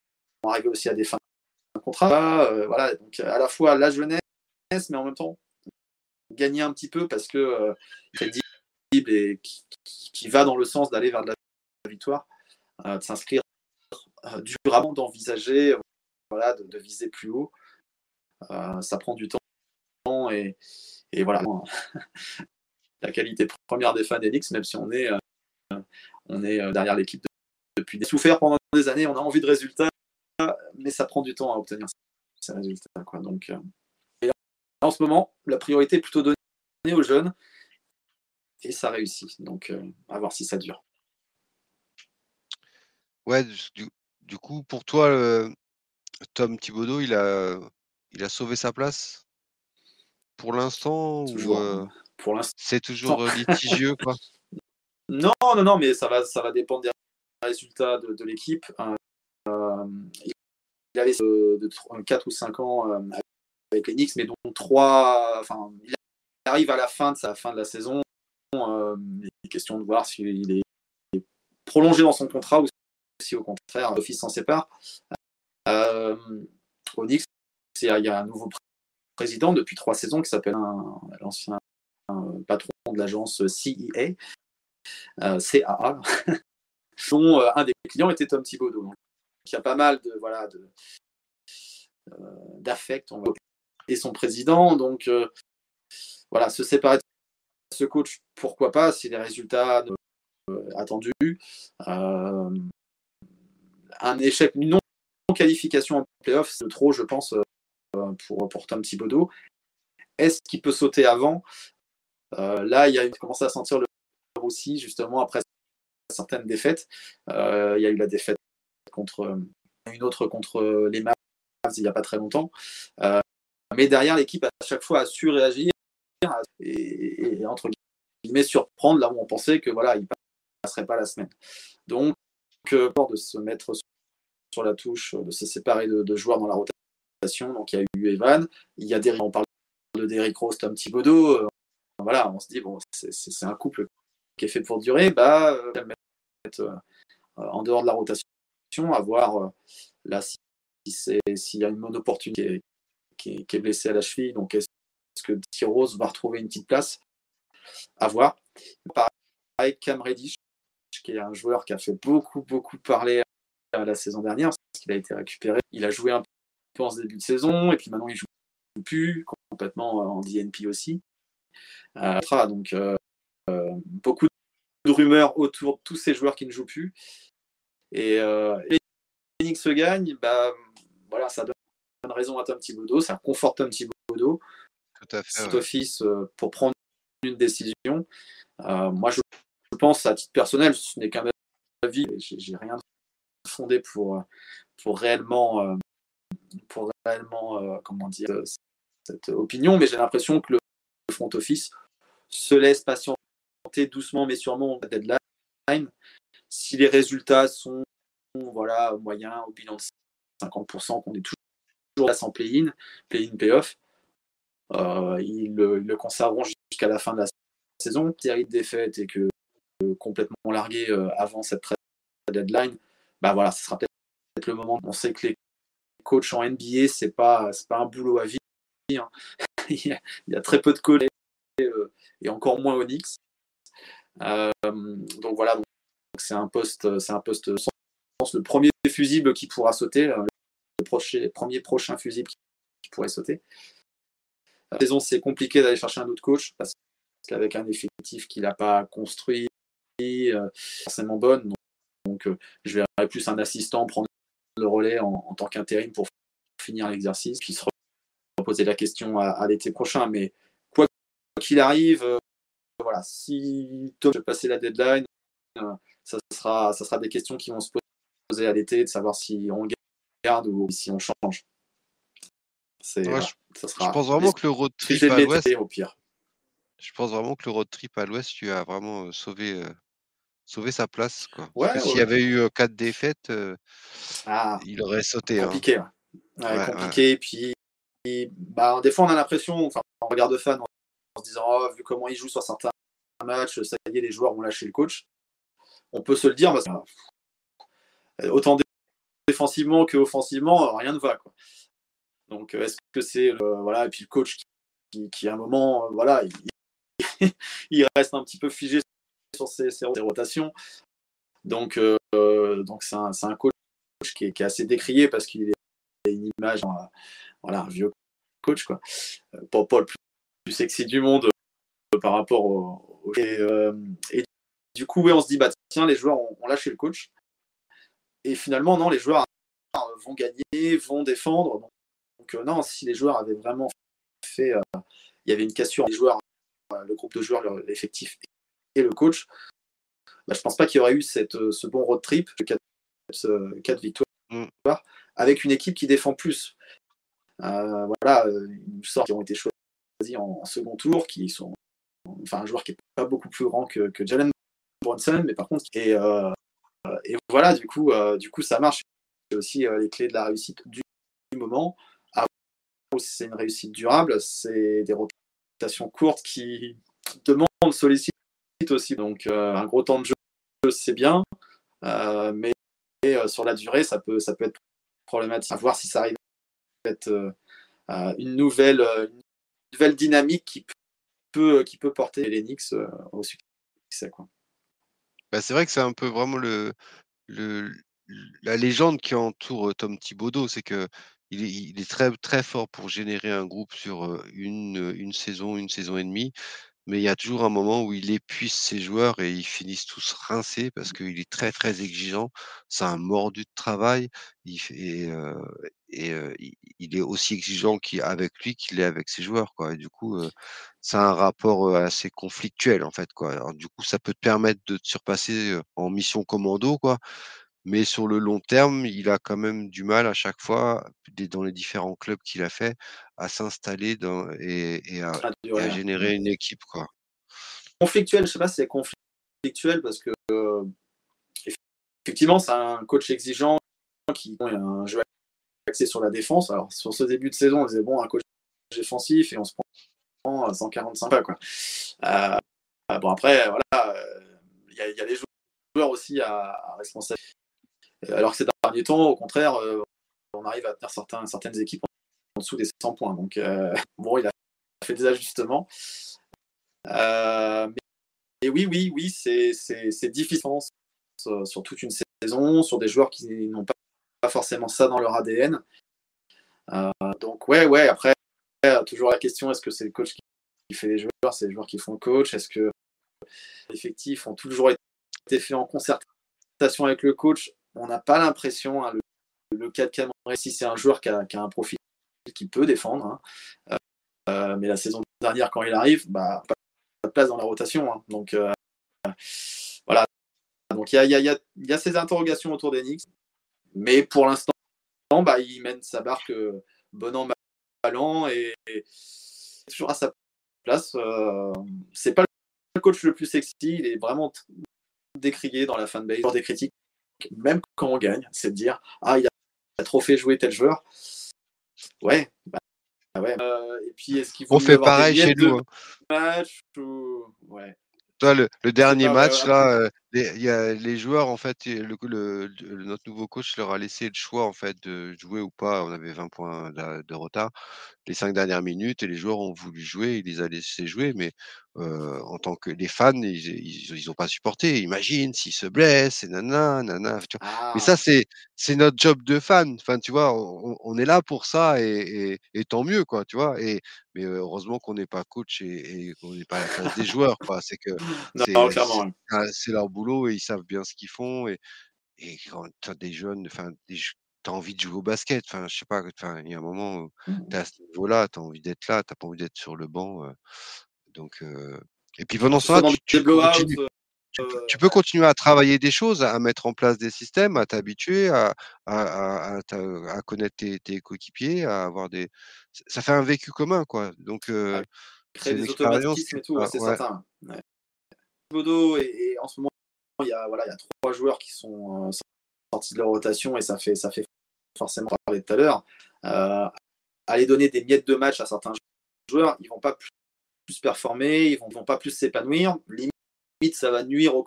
arriver aussi à des fins de contrat. voilà, donc à la fois la jeunesse, mais en même temps gagner un petit peu parce que et qui, va dans le sens d'aller vers de la victoire, euh, de s'inscrire euh, durablement, d'envisager, euh, voilà, de, viser plus haut. ça prend du temps et, voilà. (laughs) la qualité première des fans d'Elix, même si on est, on est derrière l'équipe depuis des souffert pendant des années, on a envie de résultats, mais ça prend du temps à obtenir ces résultats. Quoi. Donc, en ce moment, la priorité est plutôt donnée aux jeunes et ça réussit. Donc, euh, à voir si ça dure. Ouais, du, coup, pour toi, Tom Thibodeau, il a, il a sauvé sa place? Pour l'instant ou euh, pour l'instant, c'est toujours euh, litigieux quoi? (laughs) Non, non, non, mais ça va, ça va dépendre des résultats de, l'équipe. il avait de, 4 ou 5 ans avec les Knicks, mais dont 3, enfin, il arrive à la fin de sa fin de la saison. Euh, il est question de voir s'il est prolongé dans son contrat ou si au contraire l'office s'en sépare. Euh, Onyx, il y a un nouveau président depuis trois saisons qui s'appelle l'ancien patron de l'agence CEA, euh, CAA, (laughs) dont un des clients était Tom Thibodeau. Donc, il y a pas mal de voilà de d'affect et son président. Donc voilà, se séparer de ce coach, pourquoi pas, si les résultats attendus. Euh, un échec, non-qualification en playoff, c'est trop, je pense, euh, pour, pour Tom Thibodeau. Est-ce qu'il peut sauter avant? Euh, Là, il a commencé à sentir le aussi, justement, après certaines défaites. il y a eu la défaite contre une autre contre les Mavs il n'y a pas très longtemps. mais derrière, l'équipe à chaque fois a su réagir et, entre guillemets surprendre là où on pensait que voilà, il passerait pas la semaine. Donc, euh, de se mettre sur la touche, de se séparer de, joueurs dans la rotation. Donc, il y a eu Evan, il y a des on parle de Derrick Rose, Tom Thibodeau. Euh, voilà, on se dit, bon, c'est un couple qui est fait pour durer. Bah, euh, mettre, en dehors de la rotation, à voir là s'il y a une bonne opportunité qui est, blessé à la cheville. Donc, est-ce que. Rose va retrouver une petite place? À voir. Pareil, Cam Reddish, qui est un joueur qui a fait beaucoup, beaucoup parler la saison dernière, parce qu'il a été récupéré. Il a joué un peu en ce début de saison, et puis maintenant il joue plus, complètement en DNP aussi. Euh, donc, euh, euh, beaucoup de rumeurs autour de tous ces joueurs qui ne jouent plus. Et, euh, Phoenix se gagne, bah, voilà, ça donne raison à Tom Thibodeau, ça conforte Tom Thibodeau. Tout à fait. office pour prendre une décision. moi, je pense, à titre personnel, ce n'est qu'un avis, j'ai rien fondé pour, pour réellement, pour réellement comment dire, cette opinion, mais j'ai l'impression que le front office se laisse patienter doucement mais sûrement la deadline. Si les résultats sont voilà, moyens, au bilan de 50%, qu'on est toujours là sans play-in, play-in, play-off, euh, ils, le, conserveront jusqu'à la fin de la saison. Série de défaites et que complètement largué euh, avant cette deadline, bah voilà, ce sera peut-être le moment. On sait que les coachs en NBA, c'est pas, pas un boulot à vie. Hein. (laughs) il, y a, très peu de collègues euh, et encore moins Onyx. Euh, donc voilà, c'est un poste, un poste, le premier fusible qui pourra sauter, le prochain, premier prochain fusible qui pourrait sauter. La saison, c'est compliqué d'aller chercher un autre coach parce qu'avec un effectif qu'il n'a pas construit, euh, forcément bonne. Donc, euh, je verrai plus un assistant prendre le relais en, tant qu'intérim pour finir l'exercice, puis se reposer la question à, l'été prochain. Mais quoi qu'il arrive, euh, voilà, si Tom veut passer la deadline, ça, sera, ça sera des questions qui vont se poser à l'été, de savoir si on garde ou si on change. C'est, ça sera je pense vraiment que le road trip à l'ouest, au pire. Je pense vraiment que le road trip à l'ouest, tu as vraiment sauvé sauver sa place. Quoi. s'il y avait eu quatre défaites, ah, il aurait sauté. Hein. Compliqué. compliqué. Puis, bah, des fois, on a l'impression, enfin, on regarde fan en, se disant, oh, vu comment il joue sur certains matchs, ça y est, les joueurs ont lâché le coach. On peut se le dire, parce que, autant défensivement qu'offensivement, rien ne va. Quoi. Donc, est-ce que c'est voilà, et puis le coach qui, qui, à un moment, voilà, il, (laughs) il, reste un petit peu figé sur ses, rotations. Donc, euh, donc c'est un, coach qui est, assez décrié parce qu'il est une image, voilà, vieux coach, quoi. Euh, pas, pas le plus, sexy du monde euh, par rapport au. Et, du coup, on se dit, bah tiens, les joueurs ont, lâché le coach. Et finalement, non, les joueurs vont gagner, vont défendre. Donc, non, si les joueurs avaient vraiment fait. il y avait une cassure les joueurs, le groupe de joueurs, l'effectif le coach, bah, je pense pas qu'il y aurait eu cette, euh, ce bon road trip, 4, quatre victoires, mm. avec une équipe qui défend plus. Euh, voilà, euh, une sorte qui ont été choisis en, second tour, qui sont, enfin, un joueur qui est pas beaucoup plus grand que, Jalen Brunson, mais par contre, et, et voilà, du coup, du coup, ça marche. C'est aussi les clés de la réussite du, moment. c'est une réussite durable, c'est des rotations courtes qui demandent solliciter aussi. Donc euh, un gros temps de jeu, c'est bien, euh, mais euh, sur la durée, ça peut, ça peut être problématique. À voir si ça arrive à être, une, nouvelle, nouvelle dynamique qui peut, qui peut porter Knicks au succès. Quoi. Bah, c'est vrai que c'est un peu vraiment le, le, la légende qui entoure Tom Thibodeau, c'est que il est, il est, très, très fort pour générer un groupe sur une, une saison, une saison et demie mais il y a toujours un moment où il épuise ses joueurs et ils finissent tous rincés parce qu'il est très, très exigeant. C'est un mordu de travail. Il et, et il est aussi exigeant avec lui qu'il est avec ses joueurs, quoi. Et du coup, c'est un rapport assez conflictuel, en fait, quoi. Du coup, ça peut te permettre de te surpasser en mission commando, quoi. Mais sur le long terme, il a quand même du mal à chaque fois, dans les différents clubs qu'il a fait, à s'installer dans et, et, à, et, à, générer une équipe. Quoi. Conflictuel, je sais pas si c'est conflictuel parce que euh, effectivement, c'est un coach exigeant qui a un jeu axé sur la défense. Alors, sur ce début de saison, on disait bon, un coach défensif et on se prend à 145 pas. Quoi. Euh, bon, après, voilà, il y, y, a des joueurs aussi à, à responsabilité alors que ces derniers temps, au contraire, euh, on arrive à tenir certaines équipes en dessous des 100 points. Donc, euh, bon, il a fait des ajustements. Euh, mais, oui, oui, oui, c'est difficile sur toute une saison, sur des joueurs qui n'ont pas, forcément ça dans leur ADN. donc, ouais, ouais, après, toujours la question est-ce que c'est le coach qui fait les joueurs, c'est les joueurs qui font le coach? Est-ce que les effectifs ont toujours été faits en concertation avec le coach? On n'a pas l'impression, hein, le, cas de Cameron, si c'est un joueur qui a, un profil qui peut défendre, hein. euh, euh, mais la saison dernière, quand il arrive, bah, pas de place dans la rotation. Hein. donc euh, voilà. Donc il y a, ces interrogations autour d'Enix, mais pour l'instant, bah, il mène sa barque bon an, mal an, et, toujours à sa place. c'est pas le coach le plus sexy, il est vraiment décrié dans la fanbase, des critiques même quand on gagne, c'est de dire Ah, il a trop fait jouer tel joueur. Ouais, bah, ouais. Euh, et puis, est-ce qu'il On fait pareil chez nous. Hein. Match ou... ouais. Toi, le, le dernier match, là, euh, il y a les joueurs, en fait, le, le, notre nouveau coach leur a laissé le choix, en fait, de jouer ou pas. On avait 20 points de, de retard les cinq dernières minutes et les joueurs ont voulu jouer, ils les a laissés jouer, mais euh, en tant que les fans, ils, ils, ont pas supporté. Imagine s'ils se blessent, et nana, nana. Tu vois. Mais ça, ah. c'est c'est notre job de fan. Enfin, tu vois, on, on est là pour ça et, et, et, tant mieux, quoi, tu vois. Et mais heureusement qu'on n'est pas coach et, et qu'on n'est pas à la place des joueurs, quoi. C'est que (laughs) c'est leur boulot et ils savent bien ce qu'ils font et et quand tu as des jeunes, enfin, tu as envie de jouer au basket. Enfin, je sais pas, il y a un moment où mmh. tu à ce niveau-là, tu as envie d'être là, tu pas envie d'être sur le banc. donc, Et puis pendant ce temps, tu, tu, peux continuer à travailler des choses, à mettre en place des systèmes, à t'habituer, à, à, à, à, connaître tes, tes coéquipiers, à avoir des. Ça fait un vécu commun, quoi. Donc, créer des automatismes et tout, c'est certain. Ouais. Et, en ce moment, il y a, voilà, il y a trois joueurs qui sont sortis de leur rotation et ça fait, ça fait forcément parler tout à l'heure, euh, aller donner des miettes de match à certains joueurs, ils vont pas plus, performer, ils vont, vont pas plus s'épanouir. Limite, ça va nuire au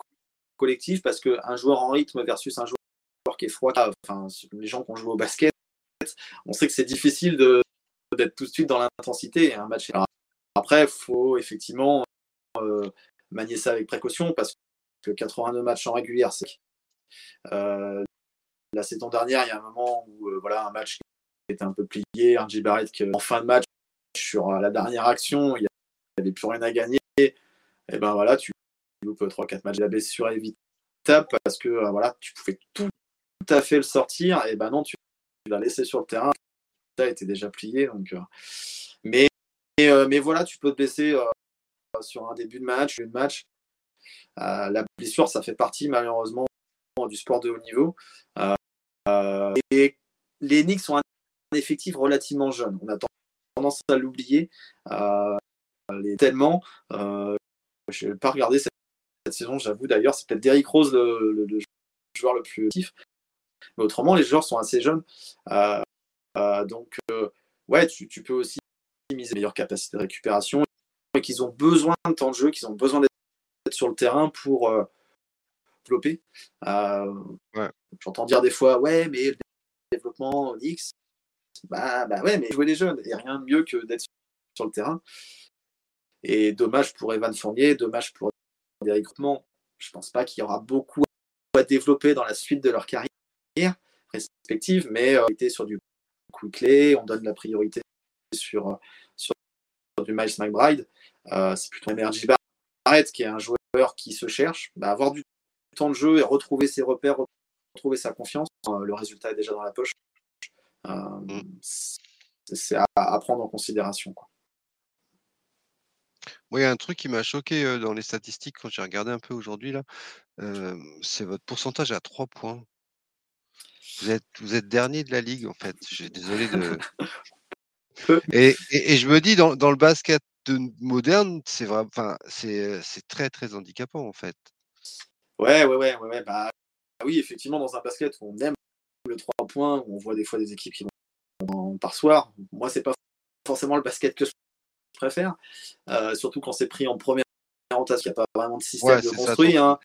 collectif parce qu'un joueur en rythme versus un joueur qui est froid, enfin, les gens qui ont joué au basket, on sait que c'est difficile d'être tout de suite dans l'intensité. Un match. après, il faut effectivement euh, manier ça avec précaution parce que 82 matchs en régulière, c'est euh, la saison dernière, il y a un moment où euh, voilà, un match qui était un peu plié, un Barrett en fin de match, sur euh, la dernière action, il n'y avait plus rien à gagner. Et ben voilà, tu loupes 3-4 matchs. La blessure évitable parce que euh, voilà, tu pouvais tout, à fait le sortir. Et ben non, tu, l'as laissé sur le terrain. Ça était déjà plié. Donc, mais, mais voilà, tu peux te blesser sur un début de match, une match. La blessure, ça fait partie malheureusement du sport de haut niveau. Euh, et les Knicks sont un effectif relativement jeune. On a tendance à l'oublier euh, tellement. Euh, je n'ai pas regardé cette, saison, j'avoue d'ailleurs. C'est peut-être Derrick Rose le, joueur le plus actif. Mais autrement, les joueurs sont assez jeunes. donc, ouais, tu, peux aussi miser meilleure capacité de récupération et qu'ils ont besoin de temps de jeu, qu'ils ont besoin d'être sur le terrain pour développer. J'entends dire des fois, ouais, mais le développement X, Bah, bah ouais, mais jouer les jeunes, et rien de mieux que d'être sur le terrain. Et dommage pour Evan Fournier, dommage pour Derrick Routman. Je pense pas qu'il y aura beaucoup à développer dans la suite de leur carrière respective, mais euh, était sur du coup clé, on donne la priorité sur, sur, du Miles McBride. Euh, c'est plutôt Emergy Barrett qui est un joueur qui se cherche. Bah, avoir du temps de jeu et retrouver ses repères, retrouver sa confiance, euh, le résultat est déjà dans la poche. Mm. C'est à, prendre en considération. Quoi. il y a un truc qui m'a choqué dans les statistiques quand j'ai regardé un peu aujourd'hui, là, c'est votre pourcentage à 3 points. Vous êtes, vous êtes dernier de la ligue, en fait. Je suis désolé de. (laughs) et, et, je me dis, dans, dans le basket moderne, c'est vrai, enfin, c'est très, très handicapant, en fait. Ouais, ouais, ouais, ouais, bah, oui, effectivement, dans un basket où on aime le 3 points, où on voit des fois des équipes qui vont par soir. Moi, c'est pas forcément le basket que je préfère, euh, surtout quand c'est pris en première rotation. Il n'y a pas vraiment de système de construit. Hein.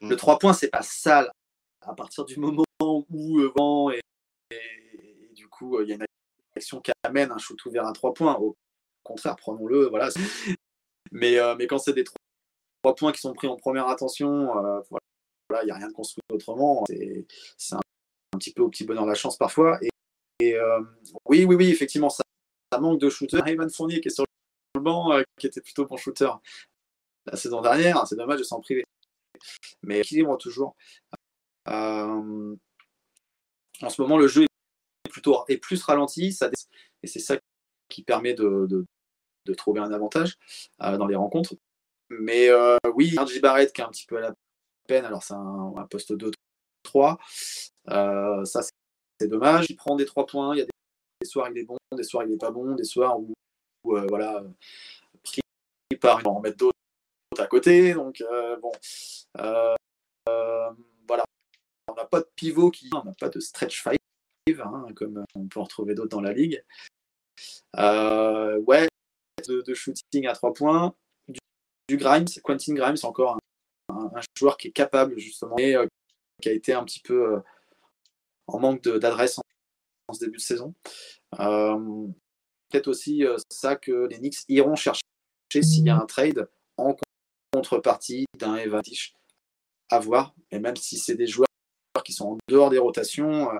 Le 3 mm. points, c'est pas sale à partir du moment où euh, vent et, du coup euh, il y a une action qui amène un shoot ouvert à 3 points. Contraire, prenons-le. Voilà. Mais, euh, mais quand c'est des 3 points qui sont pris en première attention, voilà, il n'y a rien de construit autrement. C'est un, petit peu au petit bonheur la chance parfois. Et, oui, oui, oui, effectivement, ça, manque de shooter. Evan Fournier qui est sur le banc, qui était plutôt bon shooter la saison dernière, c'est dommage de s'en priver. Mais équilibre toujours? Euh, en ce moment, le jeu est plutôt est plus ralenti, ça, et c'est ça qui permet de, de, trouver un avantage euh, dans les rencontres. Mais euh, oui, RJ Barrett qui est un petit peu à la peine, alors c'est un, poste 2-3. ça, c'est dommage. Il prend des 3 points, il y a des, soirs il est bon, des soirs il n'est pas bon, des soirs où, voilà, pris par une en mettre d'autres à côté. Donc, bon. voilà, on n'a pas de pivot qui. On n'a pas de stretch five, hein, comme on peut en retrouver d'autres dans la ligue. Euh, ouais, de, shooting à trois points. Du, Grimes, Quentin Grimes, encore un, joueur qui est capable, justement, et euh, qui a été un petit peu euh, en manque d'adresse en, ce début de saison. Peut-être aussi ça que les Knicks iront chercher s'il y a un trade en contrepartie d'un Evadish à voir. Et même si c'est des joueurs qui sont en dehors des rotations. Euh,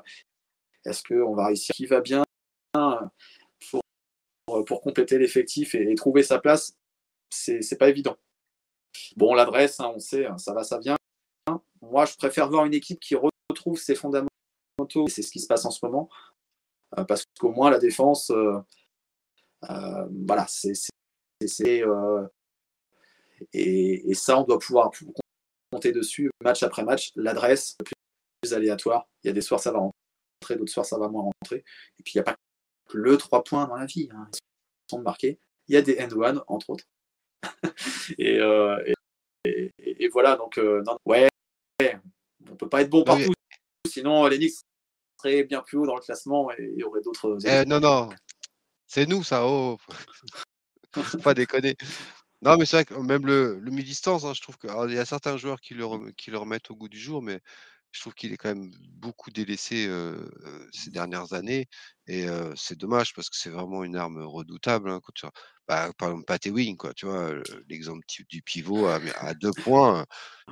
est-ce qu'on va réussir? Qui va bien euh, pour compléter l'effectif et, trouver sa place C'est pas évident. Bon, l'adresse, hein, on sait, hein, ça va, ça vient. Moi, je préfère voir une équipe qui retrouve ses fondamentaux. C'est ce qui se passe en ce moment. Euh, parce qu'au moins, la défense, voilà, c'est. Et, ça, on doit pouvoir compter dessus match après match. L'adresse, aléatoire. Il y a des soirs, ça va rentrer, d'autres soirs, ça va moins rentrer. Et puis, il n'y a pas le 3 points dans la vie. Hein. Ils sont marqués. Il y a des end-one, entre autres. (laughs) Euh, et, et, voilà, donc, euh, non, ouais, on peut pas être bon partout. Sinon, l'Enix serait bien plus haut dans le classement et il y aurait d'autres. Eh, non, non, c'est nous, ça. Oh. pas déconner. Non, mais c'est vrai que même le, le mi-distance, hein, je trouve qu'il y a certains joueurs qui le, qui le remettent au goût du jour, mais je trouve qu'il est quand même beaucoup délaissé ces dernières années. Et c'est dommage parce que c'est vraiment une arme redoutable. Hein, bah, par exemple, Pat Wing, quoi, tu vois, l'exemple du pivot à, deux points,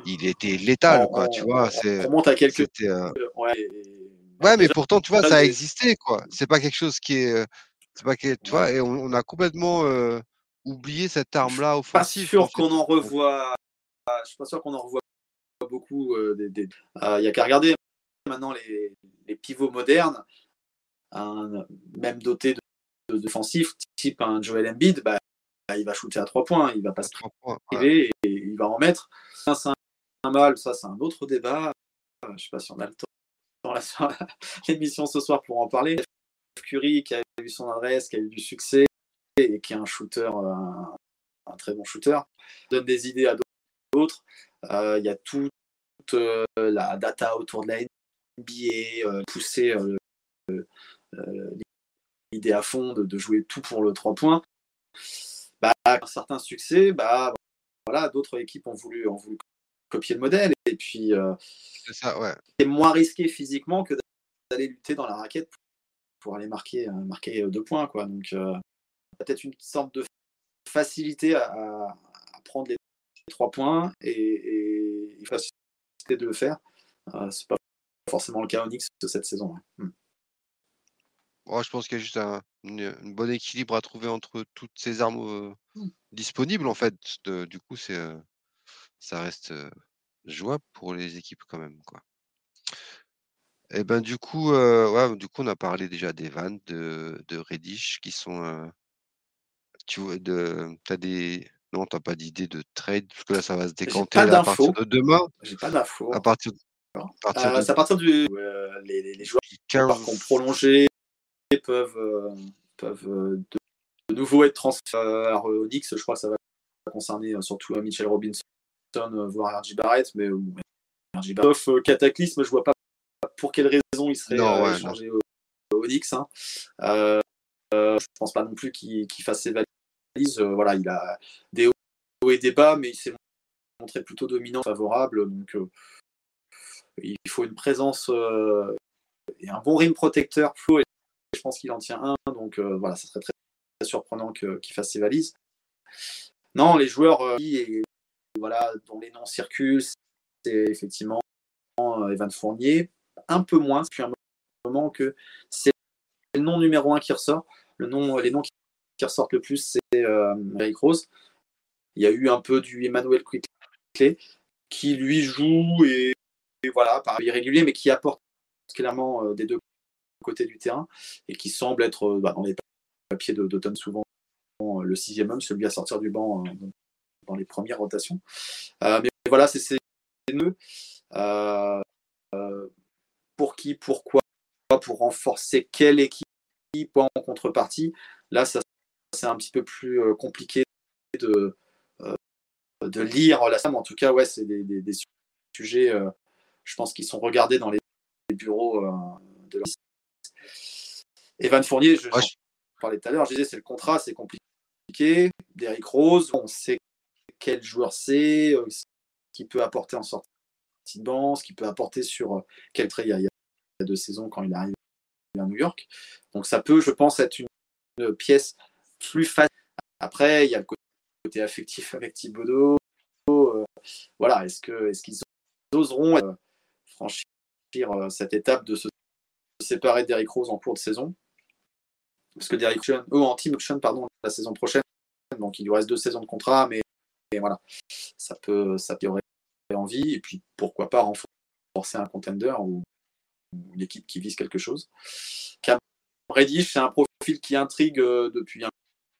il était létal, quoi, tu vois. On remonte à quelques. Ouais, mais pourtant, tu vois, ça a existé, quoi. C'est pas quelque chose qui est. C'est pas que, tu vois, et on, a complètement oublié cette arme-là offensive. Pas sûr qu'on en revoit. Je suis pas sûr qu'on en revoit beaucoup. Euh, euh, il n'y a qu'à regarder maintenant les, pivots modernes, même dotés de, défensifs, type un Joel Embiid, bah, il va shooter à trois points, il va pas se priver et, il va en mettre. Ça, c'est un, mal, ça, c'est un autre débat. Euh, je ne sais pas si on a le temps dans (laughs) l'émission ce soir pour en parler. Curry qui a eu son adresse, qui a eu du succès et qui est un shooter, un très bon shooter, donne des idées à d'autres. Il y a toute la data autour de la NBA, pousser l'idée à fond de, jouer tout pour le 3 points. Bah, un certain succès, bah, voilà, d'autres équipes ont voulu, ont voulu copier le modèle. Et puis, c'est moins risqué physiquement que d'aller lutter dans la raquette pour aller marquer, marquer deux points. Quoi. Donc, peut-être une sorte de facilité à, trois points et, et facilité de le faire. c'est pas forcément le cas Onyx de cette saison. Hmm. je pense qu'il y a juste un, bon équilibre à trouver entre toutes ces armes mmh. disponibles en fait. du coup, c'est ça reste jouable pour les équipes quand même quoi. Et ben du coup, ouais, du coup, on a parlé déjà des vannes de, de Reddish qui sont. tu vois, de, as des. Non, t'as pas d'idée de trade, parce que là, ça va se décanter à partir de demain. J'ai pas d'infos. À partir, à C'est à partir du. les, les, joueurs qui 15... ont prolongé peuvent, peuvent de, nouveau être transférés à Onyx. Je crois que ça va concerner surtout Mitchell Robinson, voire RJ Barrett, mais Barrett. Sauf Cataclysme, je vois pas pour quelle raison il serait non, échangé au, Onyx. Hein. Euh, je pense pas non plus qu'il fasse ses valises. Voilà, il a des hauts et des bas, mais il s'est montré plutôt dominant, favorable. Donc, il faut une présence et un bon rim protecteur. Et je pense qu'il en tient un. Donc, voilà, ça serait très, surprenant qu'il fasse ses valises. Non, les joueurs et, voilà, dont les noms circulent, c'est effectivement Evan Fournier, un peu moins depuis un moment que c'est le nom numéro un qui ressort. Le nom, les noms ressortent le plus, c'est euh, Eric Rose. Il y a eu un peu du Emmanuel Quickly qui lui joue et, voilà, par irrégulier, mais qui apporte clairement euh, des deux côtés du terrain et qui semble être euh, bah, dans les papiers d'automne souvent le sixième homme, celui à sortir du banc dans les premières rotations. mais voilà, c'est ces nœuds pour qui, pourquoi, pour renforcer quelle équipe, en contrepartie? Là, ça, c'est un petit peu plus euh, compliqué de, euh, de lire la somme. En tout cas, ouais, c'est des, des, sujets, euh, je pense, qui sont regardés dans les, bureaux de la Evan Fournier, je, parlais tout à l'heure, je disais, c'est le contrat, c'est compliqué. Derrick Rose, on sait quel joueur c'est, ce qu'il peut apporter en sortie de banc, ce qu'il peut apporter sur quel trait il y a deux saisons quand il arrive à New York. Donc ça peut, je pense, être une, pièce plus facile. Après, il y a le côté affectif avec Thibodeau. Euh, voilà, est-ce que est-ce qu'ils oseront euh, franchir euh, cette étape de se séparer d'Eric Rose en cours de saison? Parce que Derrick Rose, oh, en team option, pardon, la saison prochaine, donc il lui reste deux saisons de contrat, mais voilà, ça peut, ça aurait envie, et puis pourquoi pas renforcer un contender ou une équipe qui vise quelque chose. Cam Reddish, c'est un profil qui intrigue depuis un,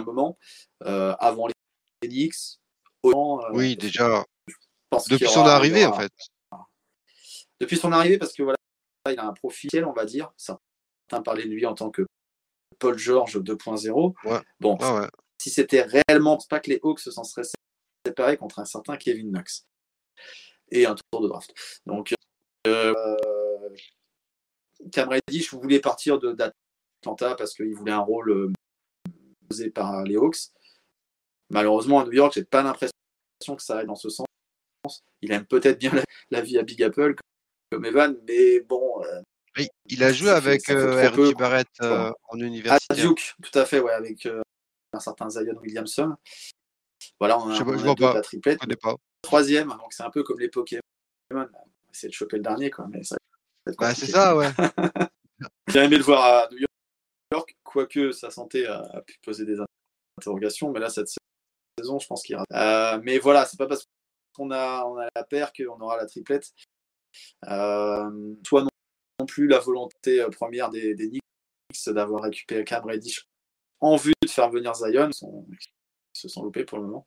moment, euh, avant les Knicks. Euh, oui, déjà. Depuis son arrivée, en fait. Depuis son arrivée, parce que voilà, il a un profil, on va dire. Certains parlaient de lui en tant que Paul George 2.0. Bon, ah si c'était réellement, pas que les Hawks s'en seraient séparés contre un certain Kevin Knox et un tour de draft. Donc, euh, Cam Reddish voulait partir d'Atlanta parce qu'il voulait un rôle euh, posé par les Hawks. Malheureusement, à New York, j'ai pas l'impression que ça aille dans ce sens. Il aime peut-être bien la, vie à Big Apple comme Evan, mais bon. Euh, il a joué avec euh, Barrett euh, en université. À Duke, tout à fait, ouais, avec un certain Zion Williamson. Voilà, on a, je on vois pas. la triplette. pas. Troisième, donc c'est un peu comme les Pokémon. C'est de choper le dernier, quoi, mais ça bah, c'est ça, ouais. (laughs) J'ai aimé le voir à New York, quoique sa santé a, pu poser des interrogations, mais là, cette saison, je pense qu'il ira. Euh, mais voilà, c'est pas parce qu'on a, on a la paire qu'on aura la triplette. Euh, soit non, plus la volonté euh, première des, des Knicks d'avoir récupéré Cam Reddish en vue de faire venir Zion. Ils se sont loupés pour le moment.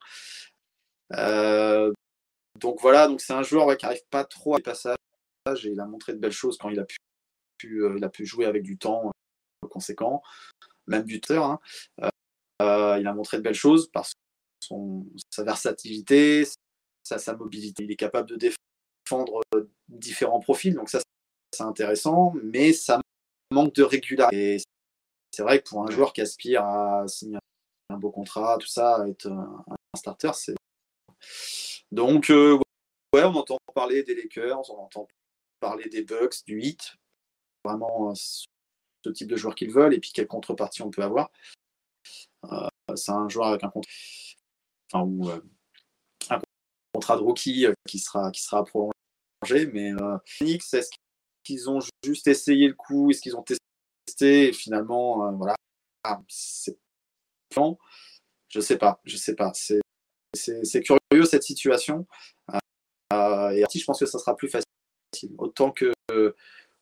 Donc voilà, donc c'est un joueur qui n'arrive pas trop à les passages et il a montré de belles choses quand il a pu, il a pu jouer avec du temps conséquent, même buteur. Hein. Euh, il a montré de belles choses par son, sa versatilité, sa, mobilité. Il est capable de défendre différents profils, donc ça c'est intéressant, mais ça manque de régularité. C'est vrai que pour un joueur qui aspire à signer un beau contrat, tout ça, être un, starter, c'est. Donc, ouais, on entend parler des Lakers, on entend parler des Bucks, du hit. Vraiment, ce type de joueur qu'ils veulent et puis quelle contrepartie on peut avoir. c'est un joueur avec un contrat, ou, un contrat de rookie qui sera, qui sera prolongé, mais est-ce qu'ils ont juste essayé le coup? Est-ce qu'ils ont testé? Et finalement, voilà, c'est je sais pas, je sais pas. C'est curieux cette situation. Euh, et je pense que ça sera plus facile. Autant que,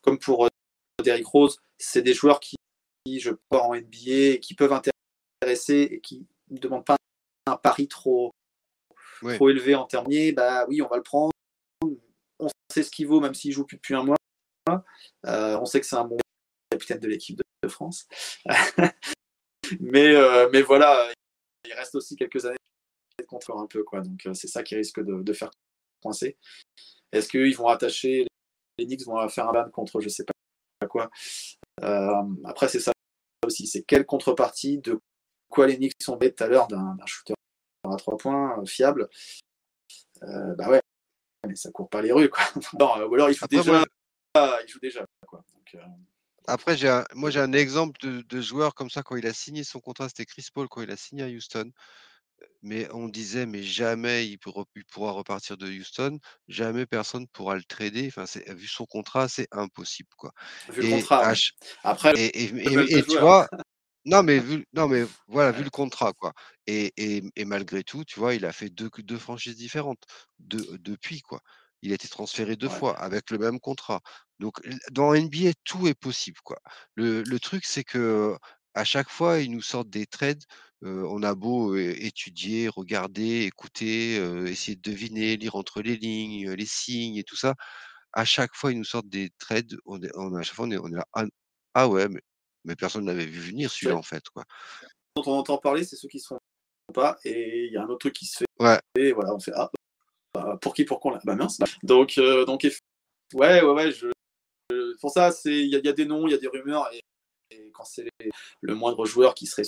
comme pour euh, Derrick Rose, c'est des joueurs qui, je crois, en NBA, qui peuvent intéresser et qui ne demandent pas un pari trop, trop élevé en termes. Bah oui, on va le prendre. On sait ce qu'il vaut, même s'il joue plus depuis un mois. Euh, on sait que c'est un bon capitaine de l'équipe de, France. (laughs) mais, mais voilà, il reste aussi quelques années contre un peu. Quoi. Donc c'est ça qui risque de, faire coincer. Est-ce qu'ils vont attacher les Knicks vont faire un ban contre je sais pas quoi euh, Après, c'est ça aussi. C'est quelle contrepartie de quoi les Knicks sont bêtes tout à l'heure d'un shooter à trois points euh, fiable euh, Bah ouais, mais ça court pas les rues. Quoi. (laughs) non, ou alors il joue déjà. il joue déjà quoi. après, j'ai moi j'ai un exemple de, de, joueur comme ça quand il a signé son contrat, c'était Chris Paul quand il a signé à Houston mais on disait: «Mais jamais il pourra repartir de Houston, jamais personne pourra le trader». Enfin, c'est vu son contrat, c'est impossible, quoi Vu le contrat, Après et tu vois? Non, mais vu non, mais (laughs) voilà, vu le contrat, quoi et et malgré tout, tu vois, il a fait deux deux franchises différentes depuis, quoi. Il a été transféré deux fois avec le même contrat. Donc dans NBA, tout est possible, quoi. Le le truc, c'est que à chaque fois, ils nous sortent des trades on a beau étudier, regarder, écouter, essayer de deviner, lire entre les lignes, les signes et tout ça. À chaque fois, ils nous sortent des trades. On à chaque fois, on est, là, «Ah, ah ouais, mais, personne n'avait vu venir celui-là en fait, quoi. Quand on entend parler, c'est ceux qui se font pas, et il y a un autre truc qui se fait. Ouais. Et voilà, on fait ah, bah, pour qui, pour qu'on Bah mince. Donc, donc, ouais, ouais, ouais. Je, pour ça, c'est il y, a des noms, il y a des rumeurs, et, quand c'est le moindre joueur qui serait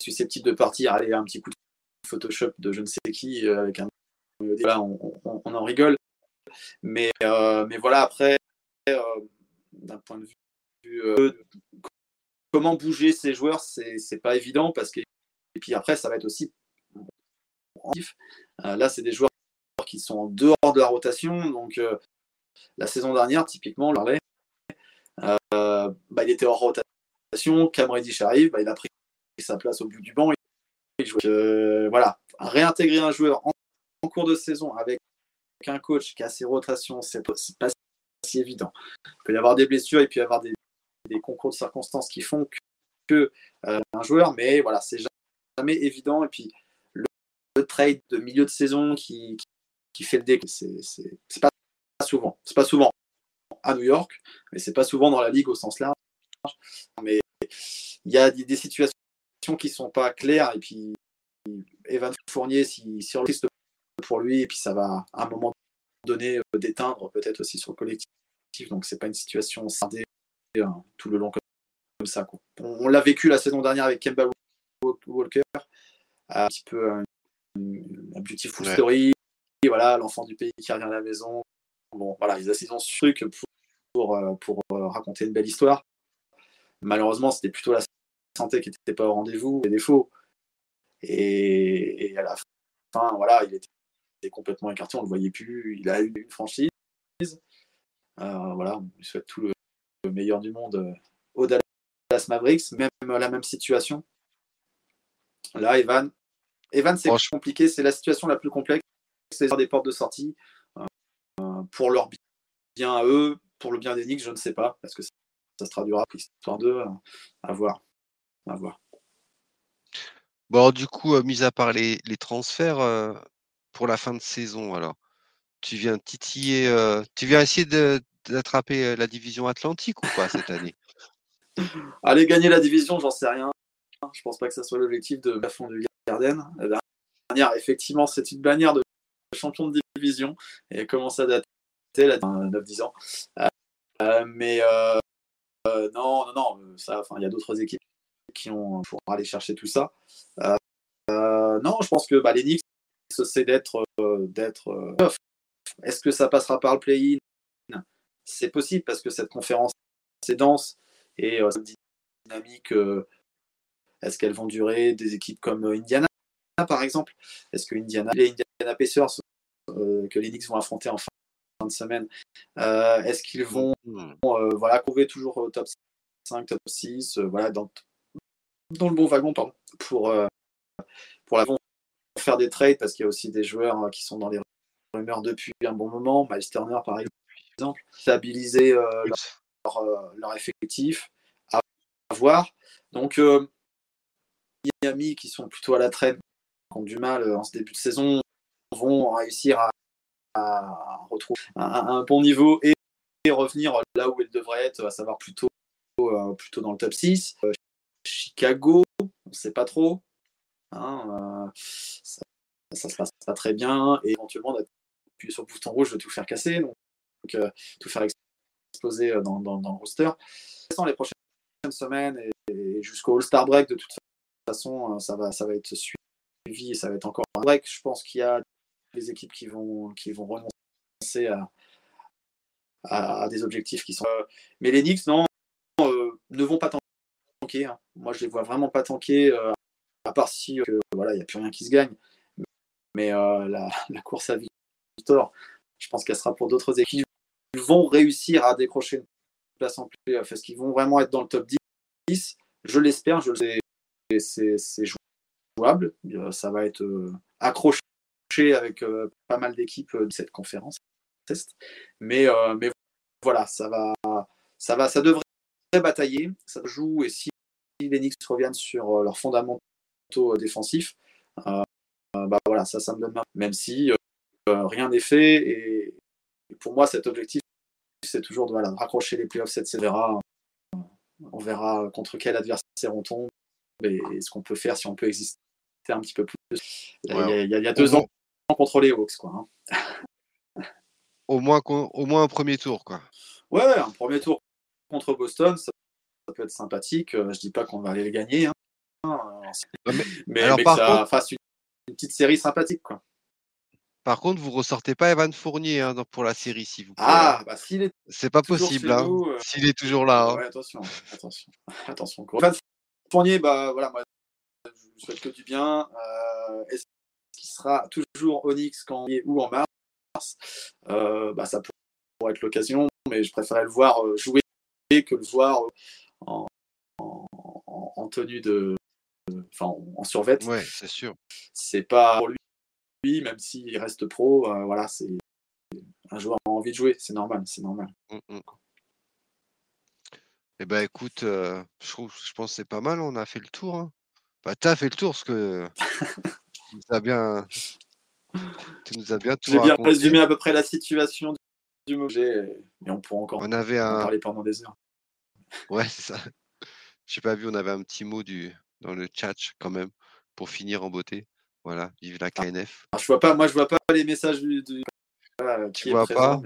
susceptible de partir, aller un petit coup de Photoshop de je ne sais qui euh, avec un on, en rigole. Mais, euh, mais voilà, après, euh, d'un point de vue comment bouger ces joueurs, c'est pas évident parce que et puis après ça va être aussi là c'est des joueurs qui sont en dehors de la rotation donc la saison dernière typiquement on bah, il était hors rotation Cam arrive bah, il a pris sa place au bout du banc. Euh, voilà, réintégrer un joueur en, cours de saison avec un coach qui a ses rotations, c'est pas si évident. Il peut y avoir des blessures et puis avoir des, concours de circonstances qui font que, euh, un joueur, mais voilà, c'est jamais évident. Et puis le, trade de milieu de saison qui, qui, fait le déclic, c'est pas souvent. C'est pas souvent à New York, mais c'est pas souvent dans la ligue au sens large. Mais il y a des situations qui sont pas claires. Et puis, Evan Fournier, si, si on le pour lui, et puis ça va à un moment donné euh, d'éteindre peut-être aussi sur le collectif. Donc, c'est pas une situation scindée hein, tout le long comme, ça. On, l'a vécu la saison dernière avec Kemba Walker, un petit peu un, beautiful story. Voilà, l'enfant du pays qui revient à la maison. Bon, voilà, ils ont ce truc pour, pour, pour, euh, raconter une belle histoire. Malheureusement, c'était plutôt la santé qui n'était pas au rendez-vous, des défauts. Et, à la fin, voilà, il était complètement écarté, on ne le voyait plus. Il a eu une franchise. Euh, voilà, on lui souhaite tout le, meilleur du monde euh, au Dallas Mavericks, même la même situation. Là, Evan, Evan c'est compliqué, c'est la situation la plus complexe, c'est des portes de sortie. Euh, pour leur bien à eux, pour le bien des Knicks, je ne sais pas, parce que ça, se traduira pour l'histoire d'eux, à voir à voir. Bon, du coup, euh, mis à part les, transferts euh, pour la fin de saison, alors, tu viens titiller, euh, tu viens essayer d'attraper la division Atlantique ou pas cette année? (laughs) Aller gagner la division, j'en sais rien. Je pense pas que ce soit l'objectif de fond du Garden. La dernière, effectivement, c'est une bannière de champion de division et commence à dater là, 9-10 ans. mais non, non, non, ça, il y a d'autres équipes qui ont pour aller chercher tout ça. Euh, euh, non, je pense que bah, les Knicks, c'est d'être euh, d'être Est-ce que ça passera par le play-in? C'est possible parce que cette conférence c'est dense et dynamique, est-ce qu'elles vont durer? Des équipes comme Indiana, par exemple. Est-ce que Indiana, les Indiana Pacers que les Knicks vont affronter en fin de semaine, est-ce qu'ils vont mmh. voilà, trouver toujours top 5, top 6, voilà, dans, dans le bon wagon pardon, pour, pour la faire des trades parce qu'il y a aussi des joueurs qui sont dans les rumeurs depuis un bon moment. Miles Turner, par exemple, stabiliser euh, euh, leur, effectif, à voir. Donc, euh, Miami, qui sont plutôt à la traîne, qui ont du mal en ce début de saison, vont réussir à, retrouver un, bon niveau et, revenir là où ils devraient être, à savoir plutôt, plutôt dans le top 6. Chicago, on ne sait pas trop. Hein, ça, ne se passe pas très bien et éventuellement d'appuyer sur le bouton rouge de tout faire casser, donc, euh, tout faire exploser euh, dans, dans, le roster. Les prochaines semaines et, jusqu'au All-Star Break, de toute façon, euh, ça va, ça va être suivi et ça va être encore un break. Je pense qu'il y a des équipes qui vont, qui vont renoncer à, à, des objectifs qui sont. mais les Knicks, non, ne vont pas tanker. Hein. Moi, je les vois vraiment pas tanker à part si euh, voilà, il n'y a plus rien qui se gagne. Mais euh, la, (laughs) course à Victor, je pense qu'elle sera pour d'autres équipes. Ils vont réussir à décrocher une place en playoff. Est-ce qu'ils vont vraiment être dans le top 10 Je l'espère, je le sais. C'est jouable. Euh, ça va être accroché avec pas mal d'équipes de cette conférence. Mais, mais voilà, ça va, ça va, ça devrait batailler. Ça joue et si les Knicks reviennent sur leurs fondamentaux euh, défensif. Euh, bah voilà, ça, ça me donne même si euh, rien n'est fait. Et, pour moi, cet objectif, c'est toujours de voilà, raccrocher les playoffs saison. On verra contre quel adversaire on tombe et, ce qu'on peut faire si on peut exister un petit peu plus. Il, y, a, deux ans contre les Hawks. Quoi, hein. au, moins, au moins un premier tour. Quoi. Ouais, un premier tour contre Boston, ça, peut être sympathique. Je dis pas qu'on va aller les gagner. Hein (laughs) mais, alors, que ça fasse une, petite série sympathique. Quoi. Par contre, vous ressortez pas Evan Fournier hein, pour la série, si vous Ah, bah s'il est. C'est pas possible, hein, euh, s'il est toujours là. Hein. attention, attention, (laughs) attention. Evan Fournier, bah voilà, moi, je vous souhaite que du bien. Euh, sera toujours Onyx quand ou en mars euh, bah, Ça pourrait être l'occasion, mais je préférais le voir euh, jouer que le voir en, en tenue de, enfin en survette. Ouais, c'est sûr. C'est pas pour lui, même s'il reste pro, euh, voilà, c'est un joueur a envie de jouer, c'est normal, c'est normal. Mmh, mmh. Eh ben écoute, euh, je, trouve, je pense que c'est pas mal, on a fait le tour. Hein. Bah, tu as fait le tour, parce que (laughs) tu nous as bien, tu nous as bien tout J'ai bien résumé à peu près la situation du projet, mais on pourra encore on avait un... parler pendant des heures. (laughs) Ouais, c'est ça. J'ai pas vu, on avait un petit mot du, dans le chat quand même pour finir en beauté. Voilà, vive la ah. KNF. je vois pas, moi je vois pas les messages du. tu vois pas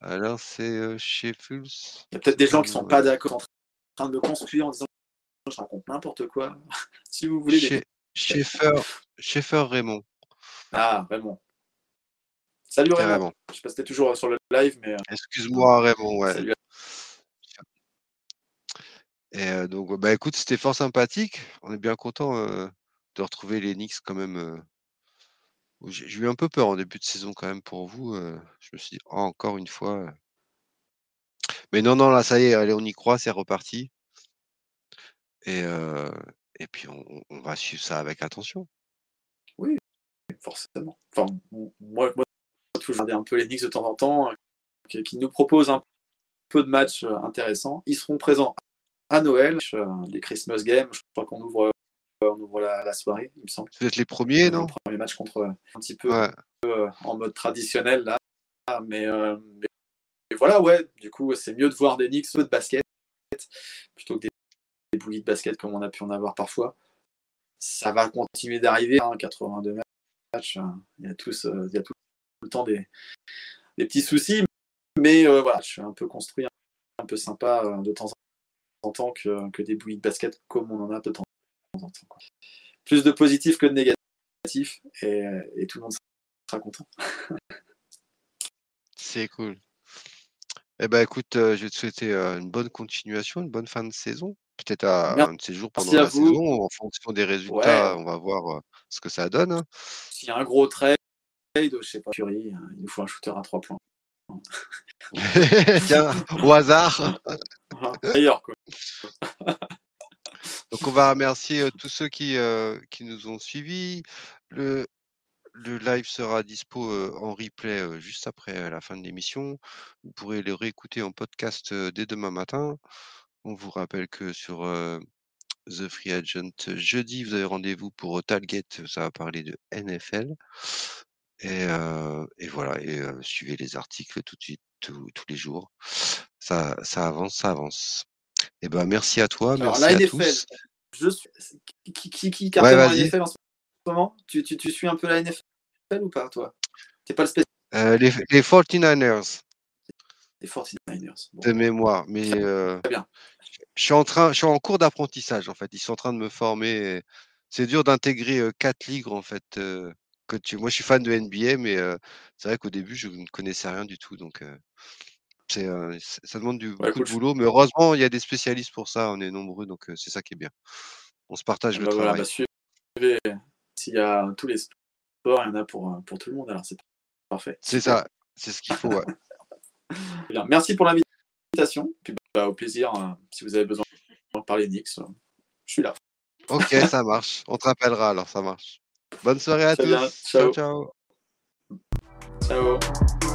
Alors c'est euh, chez Fulls. Il y a peut-être des gens qui sont pas d'accord en train de me construire en disant je raconte n'importe quoi. (laughs) si vous voulez. Chez, Schaeffer, Raymond. Ah, Raymond. Salut Raymond. Je sais pas si toujours sur le live, mais. Euh, Excuse-moi Raymond, ouais. Salut et donc, bah, écoute, c'était fort sympathique. On est bien content de retrouver les Knicks quand même. J'ai eu un peu peur en début de saison quand même pour vous. je me suis dit, «Oh, encore une fois. Mais non, non, là, ça y est, allez, on y croit, c'est reparti. Et, et puis, on, va suivre ça avec attention. Oui, forcément. Enfin, moi, moi, je regarder un peu les Knicks de temps en temps, qui, qui nous proposent un peu de matchs intéressants. Ils seront présents à Noël, euh, les Christmas Games. Je crois qu'on ouvre, euh, on ouvre la, soirée, il me semble. Vous êtes les premiers, non? Le premier match contre euh, un petit peu en mode traditionnel là. Mais, voilà, ouais, du coup, c'est mieux de voir des Knicks de basket plutôt que des, des de basket comme on a pu en avoir parfois. Ça va continuer d'arriver, hein, 82 matchs. Hein. Il y a, tous, a tout le temps des, petits soucis, mais voilà, je suis un peu construit, un peu sympa de temps en temps que, que, des bouillies de basket comme on en a de temps en temps. Plus de positifs que de négatifs et, tout le monde sera content. (laughs) C'est cool. Eh ben, écoute, je vais te souhaiter, une bonne continuation, une bonne fin de saison. Peut-être à un de ces jours pendant Merci à la vous. saison, en fonction des Ouais, résultats, on va voir, ce que ça donne, hein. s'il y a un gros trade, je sais pas, Curry, euh, il nous faut un shooter à 3 points. (laughs) Tiens, au hasard. (laughs) D'ailleurs, quoi. Donc on va remercier, tous ceux qui, qui nous ont suivis. Le le live sera dispo, en replay, juste après, la fin de l'émission. Vous pourrez le réécouter en podcast, dès demain matin. On vous rappelle que sur, The Free Agent, jeudi, vous avez rendez-vous pour, heu, Tailgate, ça va parler de NFL et voilà et suivez les articles tout de suite, tous tous les jours. Ça ça avance, ça avance. Et ben, merci à toi, Alors, la à NFL, tous. je suis... qui, qui, qui Ouais, cartonne en vas-y. NFL en ce moment? Tu, tu, tu suis un peu la NFL ou pas, toi? T'es pas le spécialiste Heu, les les 49ers des 49ers. Bon, de mémoire, mais heu, très bien. je suis en train je suis en cours d'apprentissage, en fait. Ils sont en train de me former c'est dur d'intégrer, heu, 4 ligues, en fait, que tu moi, je suis fan de NBA, mais heu, c'est vrai qu'au début, je ne connaissais rien du tout, donc c'est, ça demande du Ouais, beaucoup de boulot, mais heureusement, il y a des spécialistes pour ça, on est nombreux, donc c'est ça qui est bien. On se partage le Bah voilà, bah travail. suivez. S'il y a tous les sports, il y en a pour, pour tout le monde, alors c'est parfait. C'est ça, c'est ce qu'il faut, ouais. (laughs) Bien. Merci pour l'invitation. Puis bah, au plaisir, euh, si vous avez besoin de parler Nix, euh, je suis là. OK, (laughs) ça marche. On te rappellera alors, ça marche. Bonne soirée à bien. tous. Ciao, Ciao. ciao. Ciao.